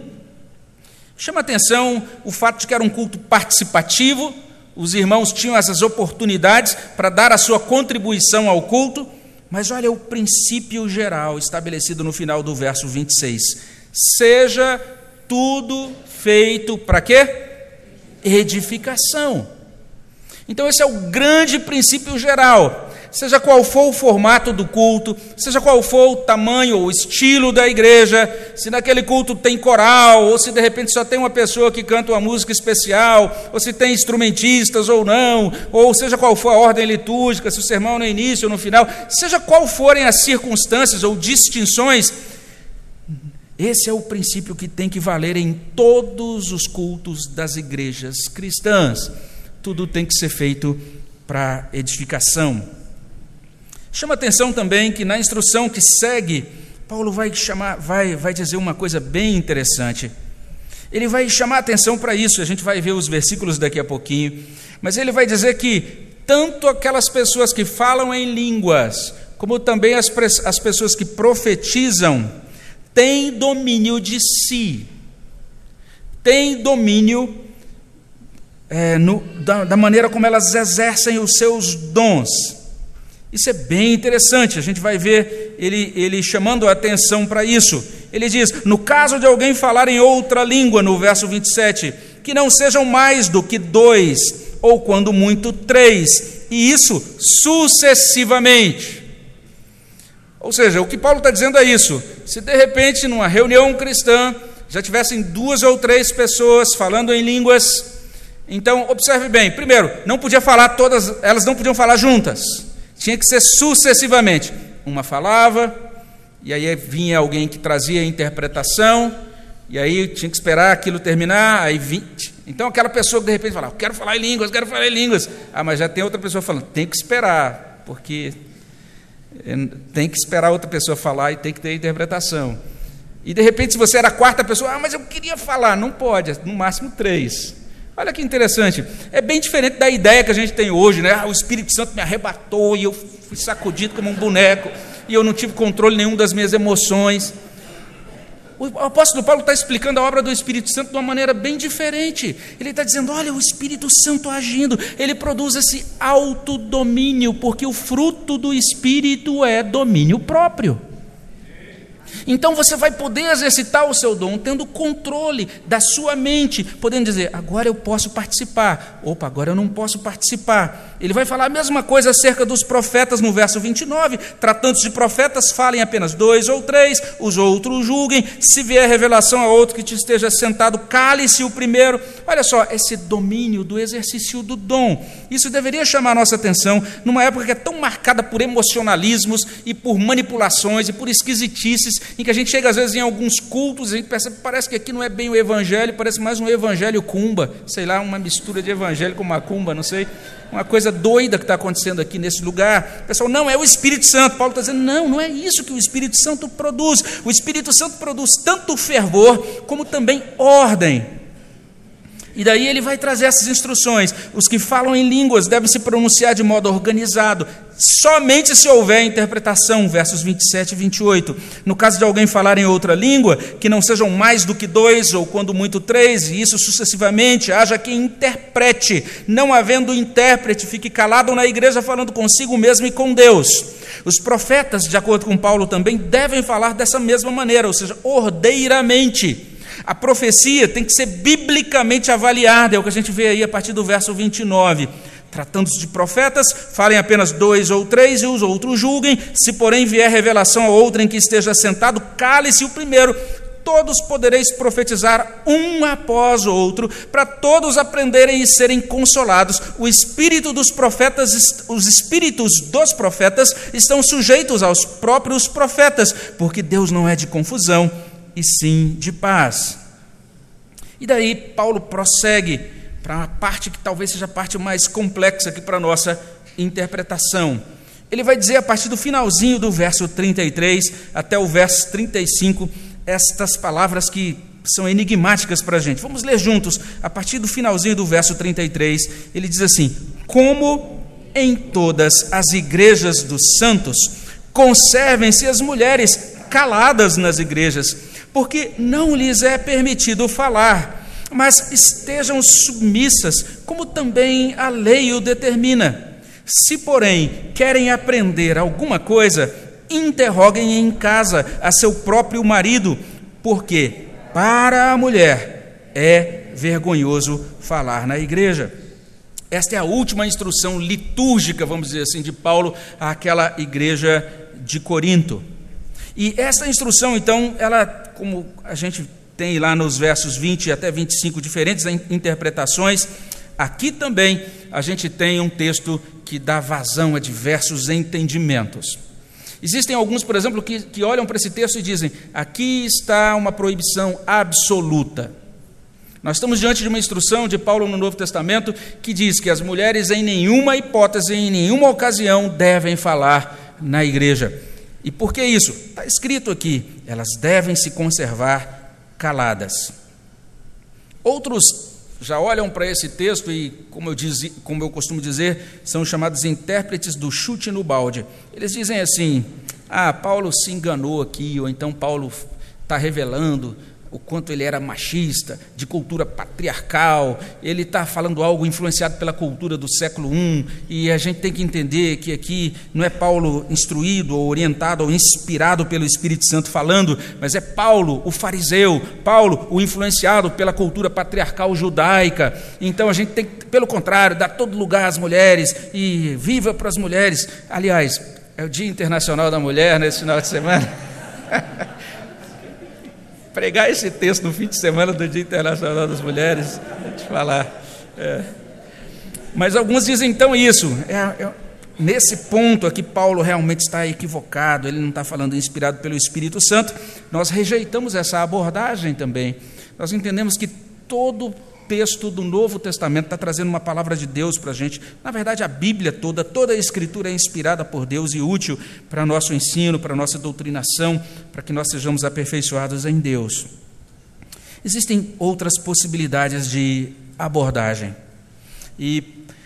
Chama atenção o fato de que era um culto participativo, os irmãos tinham essas oportunidades para dar a sua contribuição ao culto, mas olha o princípio geral estabelecido no final do verso 26. Seja tudo feito para quê? Edificação. Então, esse é o grande princípio geral. Seja qual for o formato do culto, seja qual for o tamanho ou estilo da igreja, se naquele culto tem coral, ou se de repente só tem uma pessoa que canta uma música especial, ou se tem instrumentistas ou não, ou seja qual for a ordem litúrgica, se o sermão no início ou no final, seja qual forem as circunstâncias ou distinções, esse é o princípio que tem que valer em todos os cultos das igrejas cristãs. Tudo tem que ser feito para edificação. Chama atenção também que na instrução que segue, Paulo vai chamar, vai, vai dizer uma coisa bem interessante. Ele vai chamar atenção para isso, a gente vai ver os versículos daqui a pouquinho, mas ele vai dizer que tanto aquelas pessoas que falam em línguas, como também as, as pessoas que profetizam, têm domínio de si, têm domínio é, no, da, da maneira como elas exercem os seus dons. Isso é bem interessante, a gente vai ver ele, ele chamando a atenção para isso. Ele diz: no caso de alguém falar em outra língua, no verso 27, que não sejam mais do que dois, ou quando muito três, e isso sucessivamente. Ou seja, o que Paulo está dizendo é isso: se de repente, numa reunião cristã, já tivessem duas ou três pessoas falando em línguas, então observe bem: primeiro, não podia falar todas, elas não podiam falar juntas, tinha que ser sucessivamente. Uma falava, e aí vinha alguém que trazia a interpretação, e aí tinha que esperar aquilo terminar, aí vinte. Então aquela pessoa que de repente falava, quero falar em línguas, quero falar em línguas. Ah, mas já tem outra pessoa falando, tem que esperar, porque é, tem que esperar outra pessoa falar e tem que ter interpretação. E de repente, se você era a quarta pessoa, ah, mas eu queria falar, não pode, no máximo três. Olha que interessante, é bem diferente da ideia que a gente tem hoje, né? Ah, o Espírito Santo me arrebatou e eu fui sacudido como um boneco e eu não tive controle nenhum das minhas emoções. O apóstolo Paulo está explicando a obra do Espírito Santo de uma maneira bem diferente. Ele está dizendo: olha, o Espírito Santo agindo, ele produz esse autodomínio, porque o fruto do Espírito é domínio próprio. Então você vai poder exercitar o seu dom tendo controle da sua mente, podendo dizer: agora eu posso participar, opa, agora eu não posso participar. Ele vai falar a mesma coisa acerca dos profetas no verso 29. Tratando-se de profetas, falem apenas dois ou três, os outros julguem. Se vier revelação a outro que te esteja sentado, cale-se o primeiro. Olha só, esse domínio do exercício do dom. Isso deveria chamar nossa atenção numa época que é tão marcada por emocionalismos e por manipulações e por esquisitices em que a gente chega às vezes em alguns cultos, a gente percebe, parece que aqui não é bem o evangelho, parece mais um evangelho cumba, sei lá, uma mistura de evangelho com macumba, não sei, uma coisa doida que está acontecendo aqui nesse lugar. O pessoal, não, é o Espírito Santo. Paulo está dizendo, não, não é isso que o Espírito Santo produz. O Espírito Santo produz tanto fervor como também ordem. E daí ele vai trazer essas instruções. Os que falam em línguas devem se pronunciar de modo organizado, somente se houver interpretação, versos 27 e 28. No caso de alguém falar em outra língua, que não sejam mais do que dois, ou quando muito três, e isso sucessivamente, haja quem interprete. Não havendo intérprete, fique calado na igreja falando consigo mesmo e com Deus. Os profetas, de acordo com Paulo, também devem falar dessa mesma maneira, ou seja, ordeiramente. A profecia tem que ser biblicamente avaliada, é o que a gente vê aí a partir do verso 29. Tratando-se de profetas, falem apenas dois ou três e os outros julguem. Se, porém, vier revelação a outra em que esteja sentado, cale-se o primeiro. Todos podereis profetizar um após o outro, para todos aprenderem e serem consolados. O espírito dos profetas, os espíritos dos profetas estão sujeitos aos próprios profetas, porque Deus não é de confusão e sim de paz. E daí Paulo prossegue para uma parte que talvez seja a parte mais complexa aqui para a nossa interpretação. Ele vai dizer a partir do finalzinho do verso 33 até o verso 35 estas palavras que são enigmáticas para a gente. Vamos ler juntos, a partir do finalzinho do verso 33, ele diz assim: Como em todas as igrejas dos santos, conservem-se as mulheres caladas nas igrejas porque não lhes é permitido falar, mas estejam submissas, como também a lei o determina. Se, porém, querem aprender alguma coisa, interroguem em casa a seu próprio marido, porque para a mulher é vergonhoso falar na igreja. Esta é a última instrução litúrgica, vamos dizer assim, de Paulo àquela igreja de Corinto. E essa instrução, então, ela, como a gente tem lá nos versos 20 até 25 diferentes interpretações, aqui também a gente tem um texto que dá vazão a diversos entendimentos. Existem alguns, por exemplo, que, que olham para esse texto e dizem: aqui está uma proibição absoluta. Nós estamos diante de uma instrução de Paulo no Novo Testamento que diz que as mulheres, em nenhuma hipótese, em nenhuma ocasião, devem falar na igreja. E por que isso? Está escrito aqui: elas devem se conservar caladas. Outros já olham para esse texto e, como eu, diz, como eu costumo dizer, são chamados intérpretes do chute no balde. Eles dizem assim: ah, Paulo se enganou aqui, ou então Paulo está revelando o quanto ele era machista, de cultura patriarcal, ele está falando algo influenciado pela cultura do século I, e a gente tem que entender que aqui não é Paulo instruído, ou orientado, ou inspirado pelo Espírito Santo falando, mas é Paulo, o fariseu, Paulo, o influenciado pela cultura patriarcal judaica. Então a gente tem que, pelo contrário, dar todo lugar às mulheres e viva para as mulheres. Aliás, é o Dia Internacional da Mulher nesse final de semana. pregar esse texto no fim de semana do Dia Internacional das Mulheres, vou te falar. É. Mas alguns dizem então isso. É, é, nesse ponto aqui, Paulo realmente está equivocado, ele não está falando inspirado pelo Espírito Santo. Nós rejeitamos essa abordagem também. Nós entendemos que todo texto do Novo Testamento está trazendo uma palavra de Deus para a gente. Na verdade, a Bíblia toda, toda a Escritura é inspirada por Deus e útil para nosso ensino, para nossa doutrinação, para que nós sejamos aperfeiçoados em Deus. Existem outras possibilidades de abordagem. E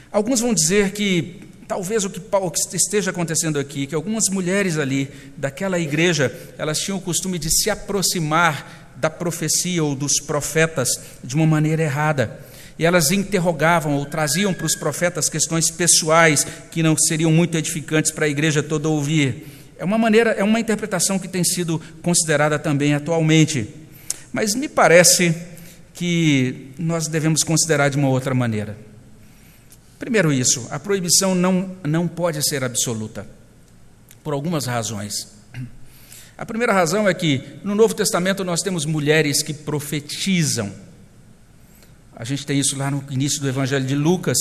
alguns vão dizer que talvez o que esteja acontecendo aqui, que algumas mulheres ali daquela igreja, elas tinham o costume de se aproximar da profecia ou dos profetas de uma maneira errada. E elas interrogavam ou traziam para os profetas questões pessoais que não seriam muito edificantes para a igreja toda ouvir. É uma maneira, é uma interpretação que tem sido considerada também atualmente. Mas me parece que nós devemos considerar de uma outra maneira. Primeiro isso, a proibição não, não pode ser absoluta, por algumas razões. A primeira razão é que no Novo Testamento nós temos mulheres que profetizam. A gente tem isso lá no início do Evangelho de Lucas,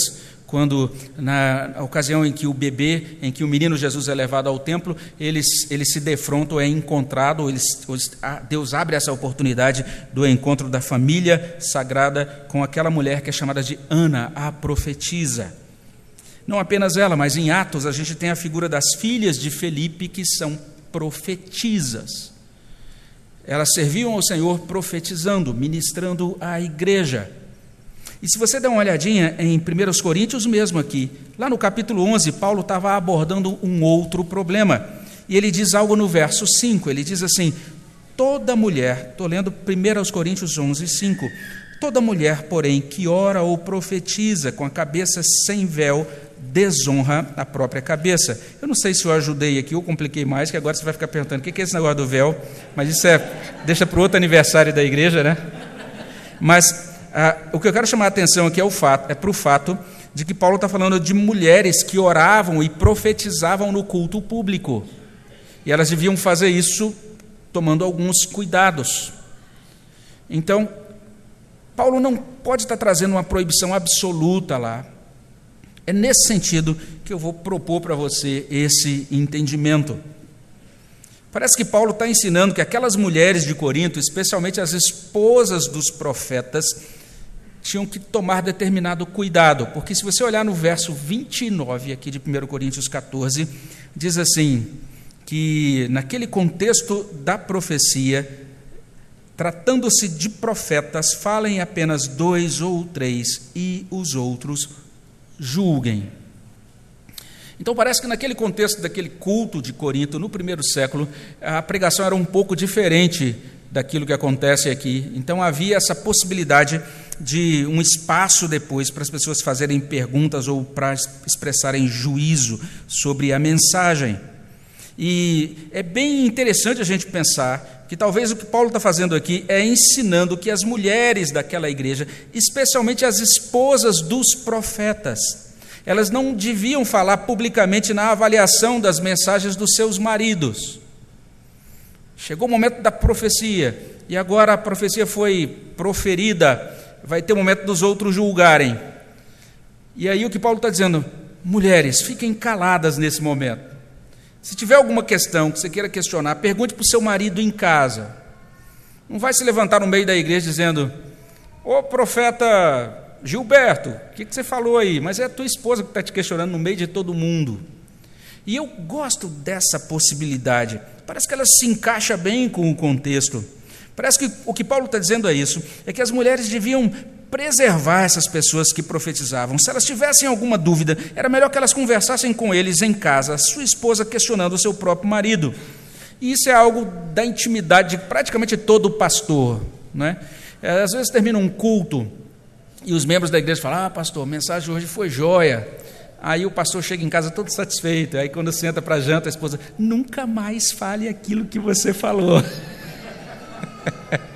quando na ocasião em que o bebê, em que o menino Jesus é levado ao templo, ele, ele se defronta ou é encontrado, eles, Deus abre essa oportunidade do encontro da família sagrada com aquela mulher que é chamada de Ana, a profetisa. Não apenas ela, mas em Atos a gente tem a figura das filhas de Felipe que são profetizas. Elas serviam ao Senhor profetizando, ministrando à igreja. E se você der uma olhadinha em 1 Coríntios mesmo aqui, lá no capítulo 11, Paulo estava abordando um outro problema. E ele diz algo no verso 5, ele diz assim: Toda mulher, estou lendo 1 Coríntios 11, 5. Toda mulher, porém, que ora ou profetiza com a cabeça sem véu, desonra a própria cabeça. Eu não sei se eu ajudei aqui ou compliquei mais, que agora você vai ficar perguntando o que é esse negócio do véu, mas isso é, deixa para o outro aniversário da igreja, né? Mas ah, o que eu quero chamar a atenção aqui é, o fato, é para o fato de que Paulo está falando de mulheres que oravam e profetizavam no culto público. E elas deviam fazer isso tomando alguns cuidados. Então, Paulo não pode estar trazendo uma proibição absoluta lá. É nesse sentido que eu vou propor para você esse entendimento. Parece que Paulo está ensinando que aquelas mulheres de Corinto, especialmente as esposas dos profetas, tinham que tomar determinado cuidado, porque se você olhar no verso 29 aqui de 1 Coríntios 14, diz assim: que naquele contexto da profecia, tratando-se de profetas, falem apenas dois ou três e os outros julguem. Então parece que naquele contexto daquele culto de Corinto, no primeiro século, a pregação era um pouco diferente daquilo que acontece aqui. Então havia essa possibilidade de um espaço depois para as pessoas fazerem perguntas ou para expressarem juízo sobre a mensagem. E é bem interessante a gente pensar que talvez o que Paulo está fazendo aqui é ensinando que as mulheres daquela igreja, especialmente as esposas dos profetas, elas não deviam falar publicamente na avaliação das mensagens dos seus maridos. Chegou o momento da profecia, e agora a profecia foi proferida, vai ter o momento dos outros julgarem. E aí o que Paulo está dizendo? Mulheres, fiquem caladas nesse momento. Se tiver alguma questão que você queira questionar, pergunte para o seu marido em casa. Não vai se levantar no meio da igreja dizendo: Ô profeta Gilberto, o que, que você falou aí? Mas é a tua esposa que está te questionando no meio de todo mundo. E eu gosto dessa possibilidade. Parece que ela se encaixa bem com o contexto. Parece que o que Paulo está dizendo é isso: é que as mulheres deviam preservar essas pessoas que profetizavam. Se elas tivessem alguma dúvida, era melhor que elas conversassem com eles em casa, sua esposa questionando o seu próprio marido. E isso é algo da intimidade de praticamente todo pastor. Né? É, às vezes termina um culto e os membros da igreja falam: Ah, pastor, a mensagem hoje foi joia. Aí o pastor chega em casa todo satisfeito. Aí quando senta para janta, a esposa: Nunca mais fale aquilo que você falou.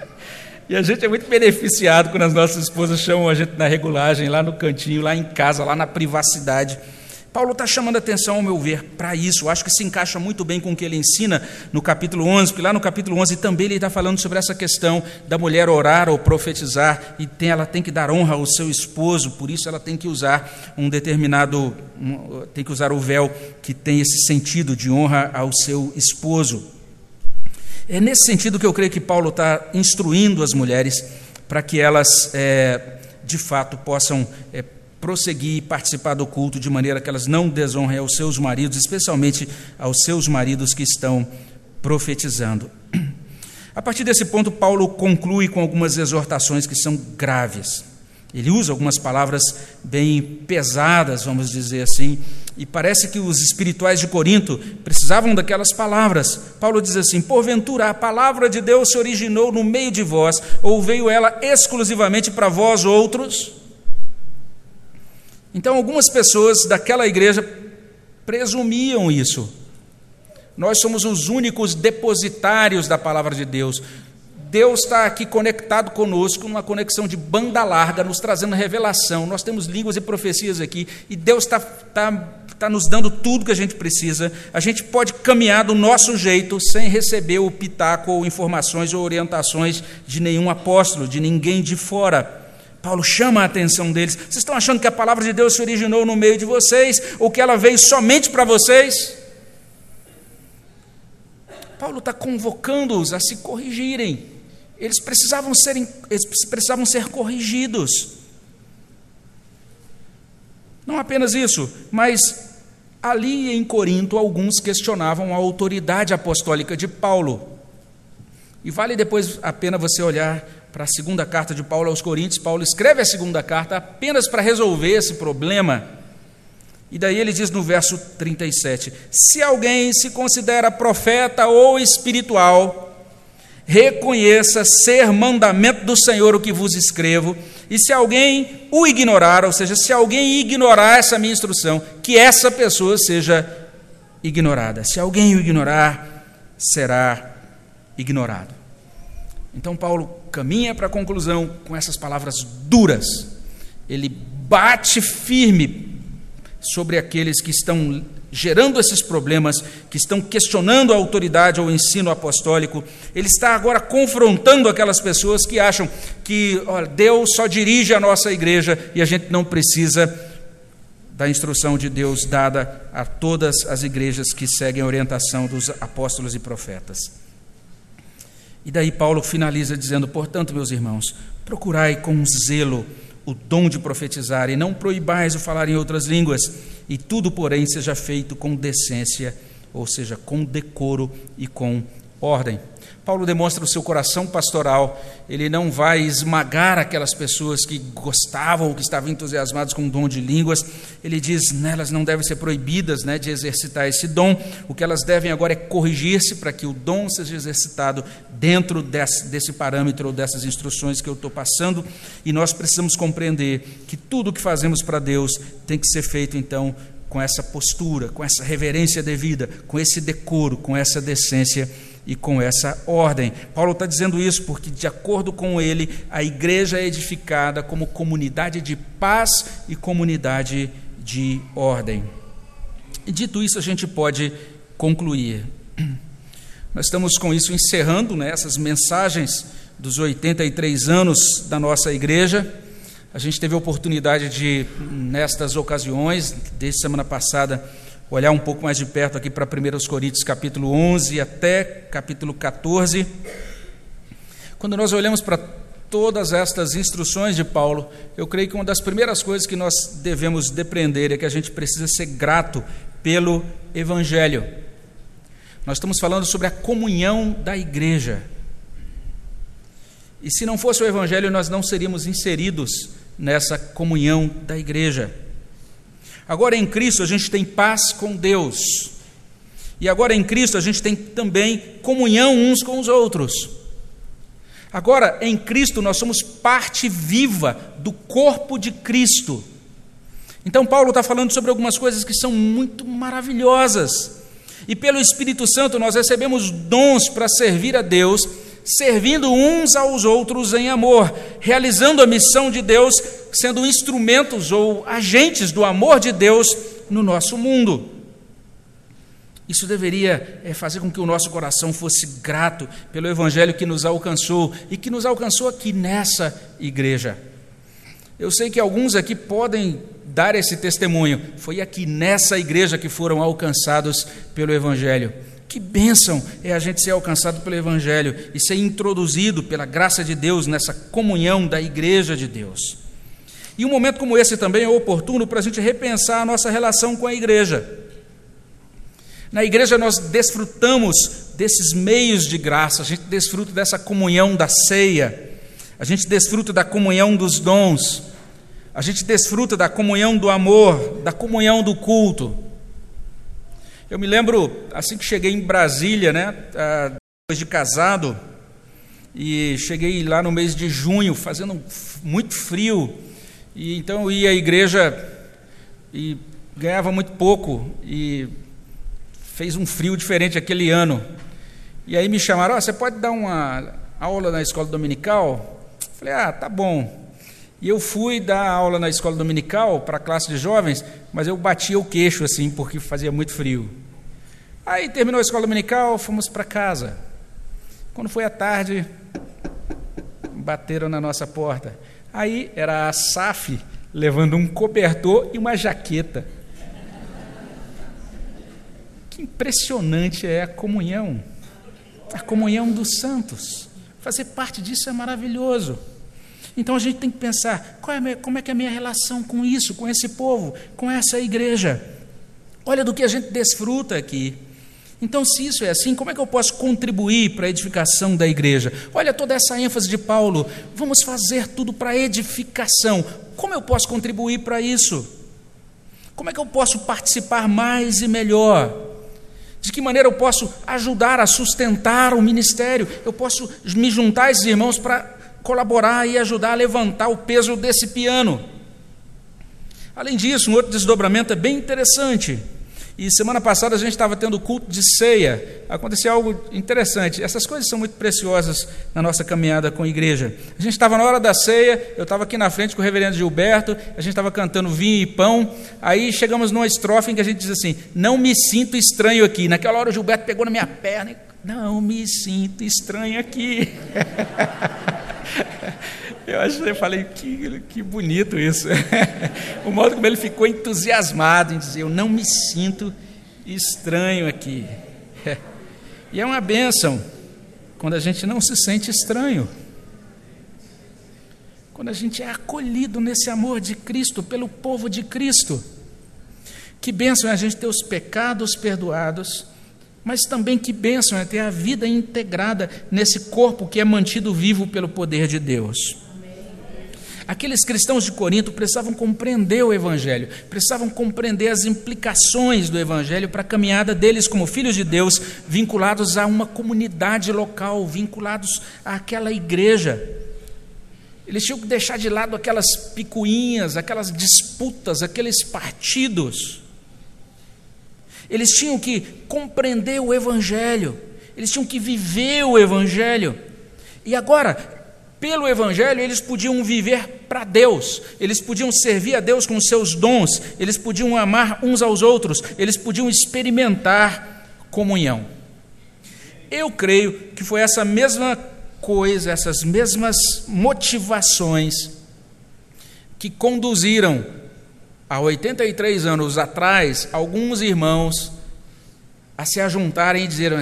E a gente é muito beneficiado quando as nossas esposas chamam a gente na regulagem, lá no cantinho, lá em casa, lá na privacidade. Paulo está chamando atenção, ao meu ver, para isso. Eu acho que se encaixa muito bem com o que ele ensina no capítulo 11, porque lá no capítulo 11 também ele está falando sobre essa questão da mulher orar ou profetizar, e tem, ela tem que dar honra ao seu esposo, por isso ela tem que usar um determinado, um, tem que usar o véu que tem esse sentido de honra ao seu esposo. É nesse sentido que eu creio que Paulo está instruindo as mulheres para que elas, é, de fato, possam é, prosseguir e participar do culto de maneira que elas não desonrem aos seus maridos, especialmente aos seus maridos que estão profetizando. A partir desse ponto, Paulo conclui com algumas exortações que são graves. Ele usa algumas palavras bem pesadas, vamos dizer assim, e parece que os espirituais de Corinto precisavam daquelas palavras. Paulo diz assim: Porventura a palavra de Deus se originou no meio de vós, ou veio ela exclusivamente para vós outros? Então, algumas pessoas daquela igreja presumiam isso. Nós somos os únicos depositários da palavra de Deus. Deus está aqui conectado conosco, numa conexão de banda larga, nos trazendo revelação. Nós temos línguas e profecias aqui, e Deus está tá, tá nos dando tudo que a gente precisa. A gente pode caminhar do nosso jeito, sem receber o pitaco, ou informações ou orientações de nenhum apóstolo, de ninguém de fora. Paulo chama a atenção deles. Vocês estão achando que a palavra de Deus se originou no meio de vocês, ou que ela veio somente para vocês? Paulo está convocando-os a se corrigirem. Eles precisavam ser, eles precisavam ser corrigidos. Não apenas isso, mas ali em Corinto alguns questionavam a autoridade apostólica de Paulo. E vale depois a pena você olhar para a segunda carta de Paulo aos Coríntios. Paulo escreve a segunda carta apenas para resolver esse problema. E daí ele diz no verso 37: Se alguém se considera profeta ou espiritual, reconheça ser mandamento do Senhor o que vos escrevo, e se alguém o ignorar, ou seja, se alguém ignorar essa minha instrução, que essa pessoa seja ignorada. Se alguém o ignorar, será ignorado. Então Paulo caminha para a conclusão com essas palavras duras. Ele bate firme sobre aqueles que estão gerando esses problemas, que estão questionando a autoridade ou o ensino apostólico. Ele está agora confrontando aquelas pessoas que acham que olha, Deus só dirige a nossa igreja e a gente não precisa da instrução de Deus dada a todas as igrejas que seguem a orientação dos apóstolos e profetas. E daí Paulo finaliza dizendo: Portanto, meus irmãos, procurai com zelo o dom de profetizar, e não proibais o falar em outras línguas, e tudo, porém, seja feito com decência, ou seja, com decoro e com ordem. Paulo demonstra o seu coração pastoral, ele não vai esmagar aquelas pessoas que gostavam, que estavam entusiasmadas com o dom de línguas. Ele diz, né, elas não devem ser proibidas né, de exercitar esse dom, o que elas devem agora é corrigir-se para que o dom seja exercitado dentro desse, desse parâmetro ou dessas instruções que eu estou passando. E nós precisamos compreender que tudo o que fazemos para Deus tem que ser feito, então, com essa postura, com essa reverência devida, com esse decoro, com essa decência e com essa ordem. Paulo está dizendo isso porque, de acordo com ele, a igreja é edificada como comunidade de paz e comunidade de ordem. E dito isso, a gente pode concluir. Nós estamos com isso encerrando né, essas mensagens dos 83 anos da nossa igreja. A gente teve a oportunidade de, nestas ocasiões, desde semana passada, olhar um pouco mais de perto aqui para 1 Coríntios capítulo 11 até capítulo 14. Quando nós olhamos para todas estas instruções de Paulo, eu creio que uma das primeiras coisas que nós devemos depreender é que a gente precisa ser grato pelo Evangelho. Nós estamos falando sobre a comunhão da igreja. E se não fosse o Evangelho, nós não seríamos inseridos nessa comunhão da igreja. Agora em Cristo a gente tem paz com Deus. E agora em Cristo a gente tem também comunhão uns com os outros. Agora em Cristo nós somos parte viva do corpo de Cristo. Então Paulo está falando sobre algumas coisas que são muito maravilhosas. E pelo Espírito Santo nós recebemos dons para servir a Deus servindo uns aos outros em amor, realizando a missão de Deus, sendo instrumentos ou agentes do amor de Deus no nosso mundo. Isso deveria é, fazer com que o nosso coração fosse grato pelo Evangelho que nos alcançou e que nos alcançou aqui nessa igreja. Eu sei que alguns aqui podem dar esse testemunho. Foi aqui nessa igreja que foram alcançados pelo Evangelho. Que bênção é a gente ser alcançado pelo Evangelho e ser introduzido pela graça de Deus nessa comunhão da igreja de Deus. E um momento como esse também é oportuno para a gente repensar a nossa relação com a igreja. Na igreja nós desfrutamos desses meios de graça, a gente desfruta dessa comunhão da ceia, a gente desfruta da comunhão dos dons, a gente desfruta da comunhão do amor, da comunhão do culto. Eu me lembro, assim que cheguei em Brasília, né, ah, depois de casado, e cheguei lá no mês de junho, fazendo muito frio, e então eu ia à igreja e ganhava muito pouco, e fez um frio diferente aquele ano. E aí me chamaram, oh, você pode dar uma aula na escola dominical? Falei, ah, tá bom. E eu fui dar aula na escola dominical para a classe de jovens, mas eu batia o queixo assim, porque fazia muito frio. Aí terminou a escola dominical, fomos para casa. Quando foi à tarde, bateram na nossa porta. Aí era a SAF levando um cobertor e uma jaqueta. Que impressionante é a comunhão, a comunhão dos santos. Fazer parte disso é maravilhoso. Então a gente tem que pensar: é como é que é a minha relação com isso, com esse povo, com essa igreja? Olha do que a gente desfruta aqui. Então, se isso é assim, como é que eu posso contribuir para a edificação da igreja? Olha toda essa ênfase de Paulo: vamos fazer tudo para edificação. Como eu posso contribuir para isso? Como é que eu posso participar mais e melhor? De que maneira eu posso ajudar a sustentar o ministério? Eu posso me juntar a esses irmãos para colaborar e ajudar a levantar o peso desse piano. Além disso, um outro desdobramento é bem interessante. E semana passada a gente estava tendo culto de ceia. Aconteceu algo interessante. Essas coisas são muito preciosas na nossa caminhada com a igreja. A gente estava na hora da ceia, eu estava aqui na frente com o reverendo Gilberto, a gente estava cantando vinho e pão. Aí chegamos numa estrofe em que a gente diz assim: Não me sinto estranho aqui. Naquela hora o Gilberto pegou na minha perna e. Não me sinto estranho aqui. Eu achei, eu falei, que, que bonito isso. o modo como ele ficou entusiasmado em dizer, eu não me sinto estranho aqui. E é uma bênção quando a gente não se sente estranho. Quando a gente é acolhido nesse amor de Cristo, pelo povo de Cristo. Que bênção é a gente ter os pecados perdoados mas também que bênção é ter a vida integrada nesse corpo que é mantido vivo pelo poder de Deus. Aqueles cristãos de Corinto precisavam compreender o Evangelho, precisavam compreender as implicações do Evangelho para a caminhada deles como filhos de Deus, vinculados a uma comunidade local, vinculados àquela igreja. Eles tinham que deixar de lado aquelas picuinhas, aquelas disputas, aqueles partidos eles tinham que compreender o Evangelho eles tinham que viver o Evangelho. E agora, pelo Evangelho, eles podiam viver para Deus, eles podiam servir a Deus com seus dons, eles podiam amar uns aos outros, eles podiam experimentar comunhão. Eu creio que foi essa mesma coisa, essas mesmas motivações que conduziram há 83 anos atrás alguns irmãos a se ajuntarem e dizerem,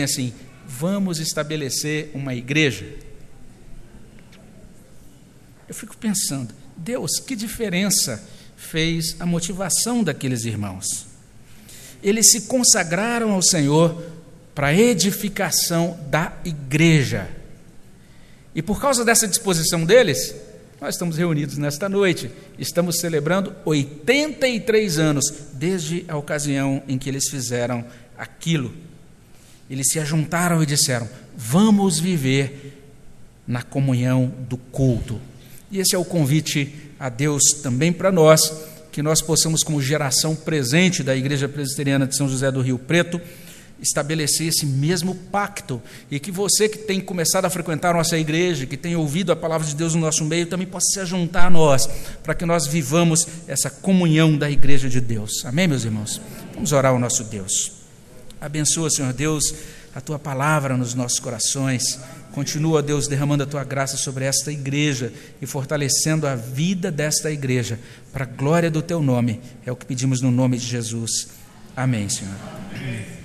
e assim: vamos estabelecer uma igreja. Eu fico pensando, Deus, que diferença fez a motivação daqueles irmãos? Eles se consagraram ao Senhor para a edificação da igreja. E por causa dessa disposição deles, nós estamos reunidos nesta noite. Estamos celebrando 83 anos desde a ocasião em que eles fizeram aquilo. Eles se ajuntaram e disseram: Vamos viver na comunhão do culto. E esse é o convite a Deus também para nós, que nós possamos, como geração presente da Igreja Presbiteriana de São José do Rio Preto, estabelecer esse mesmo pacto e que você que tem começado a frequentar nossa igreja, que tem ouvido a palavra de Deus no nosso meio, também possa se juntar a nós, para que nós vivamos essa comunhão da igreja de Deus. Amém, meus irmãos? Vamos orar ao nosso Deus. Abençoa, Senhor Deus, a tua palavra nos nossos corações. Continua, Deus, derramando a tua graça sobre esta igreja e fortalecendo a vida desta igreja, para a glória do teu nome. É o que pedimos no nome de Jesus. Amém, Senhor. Amém.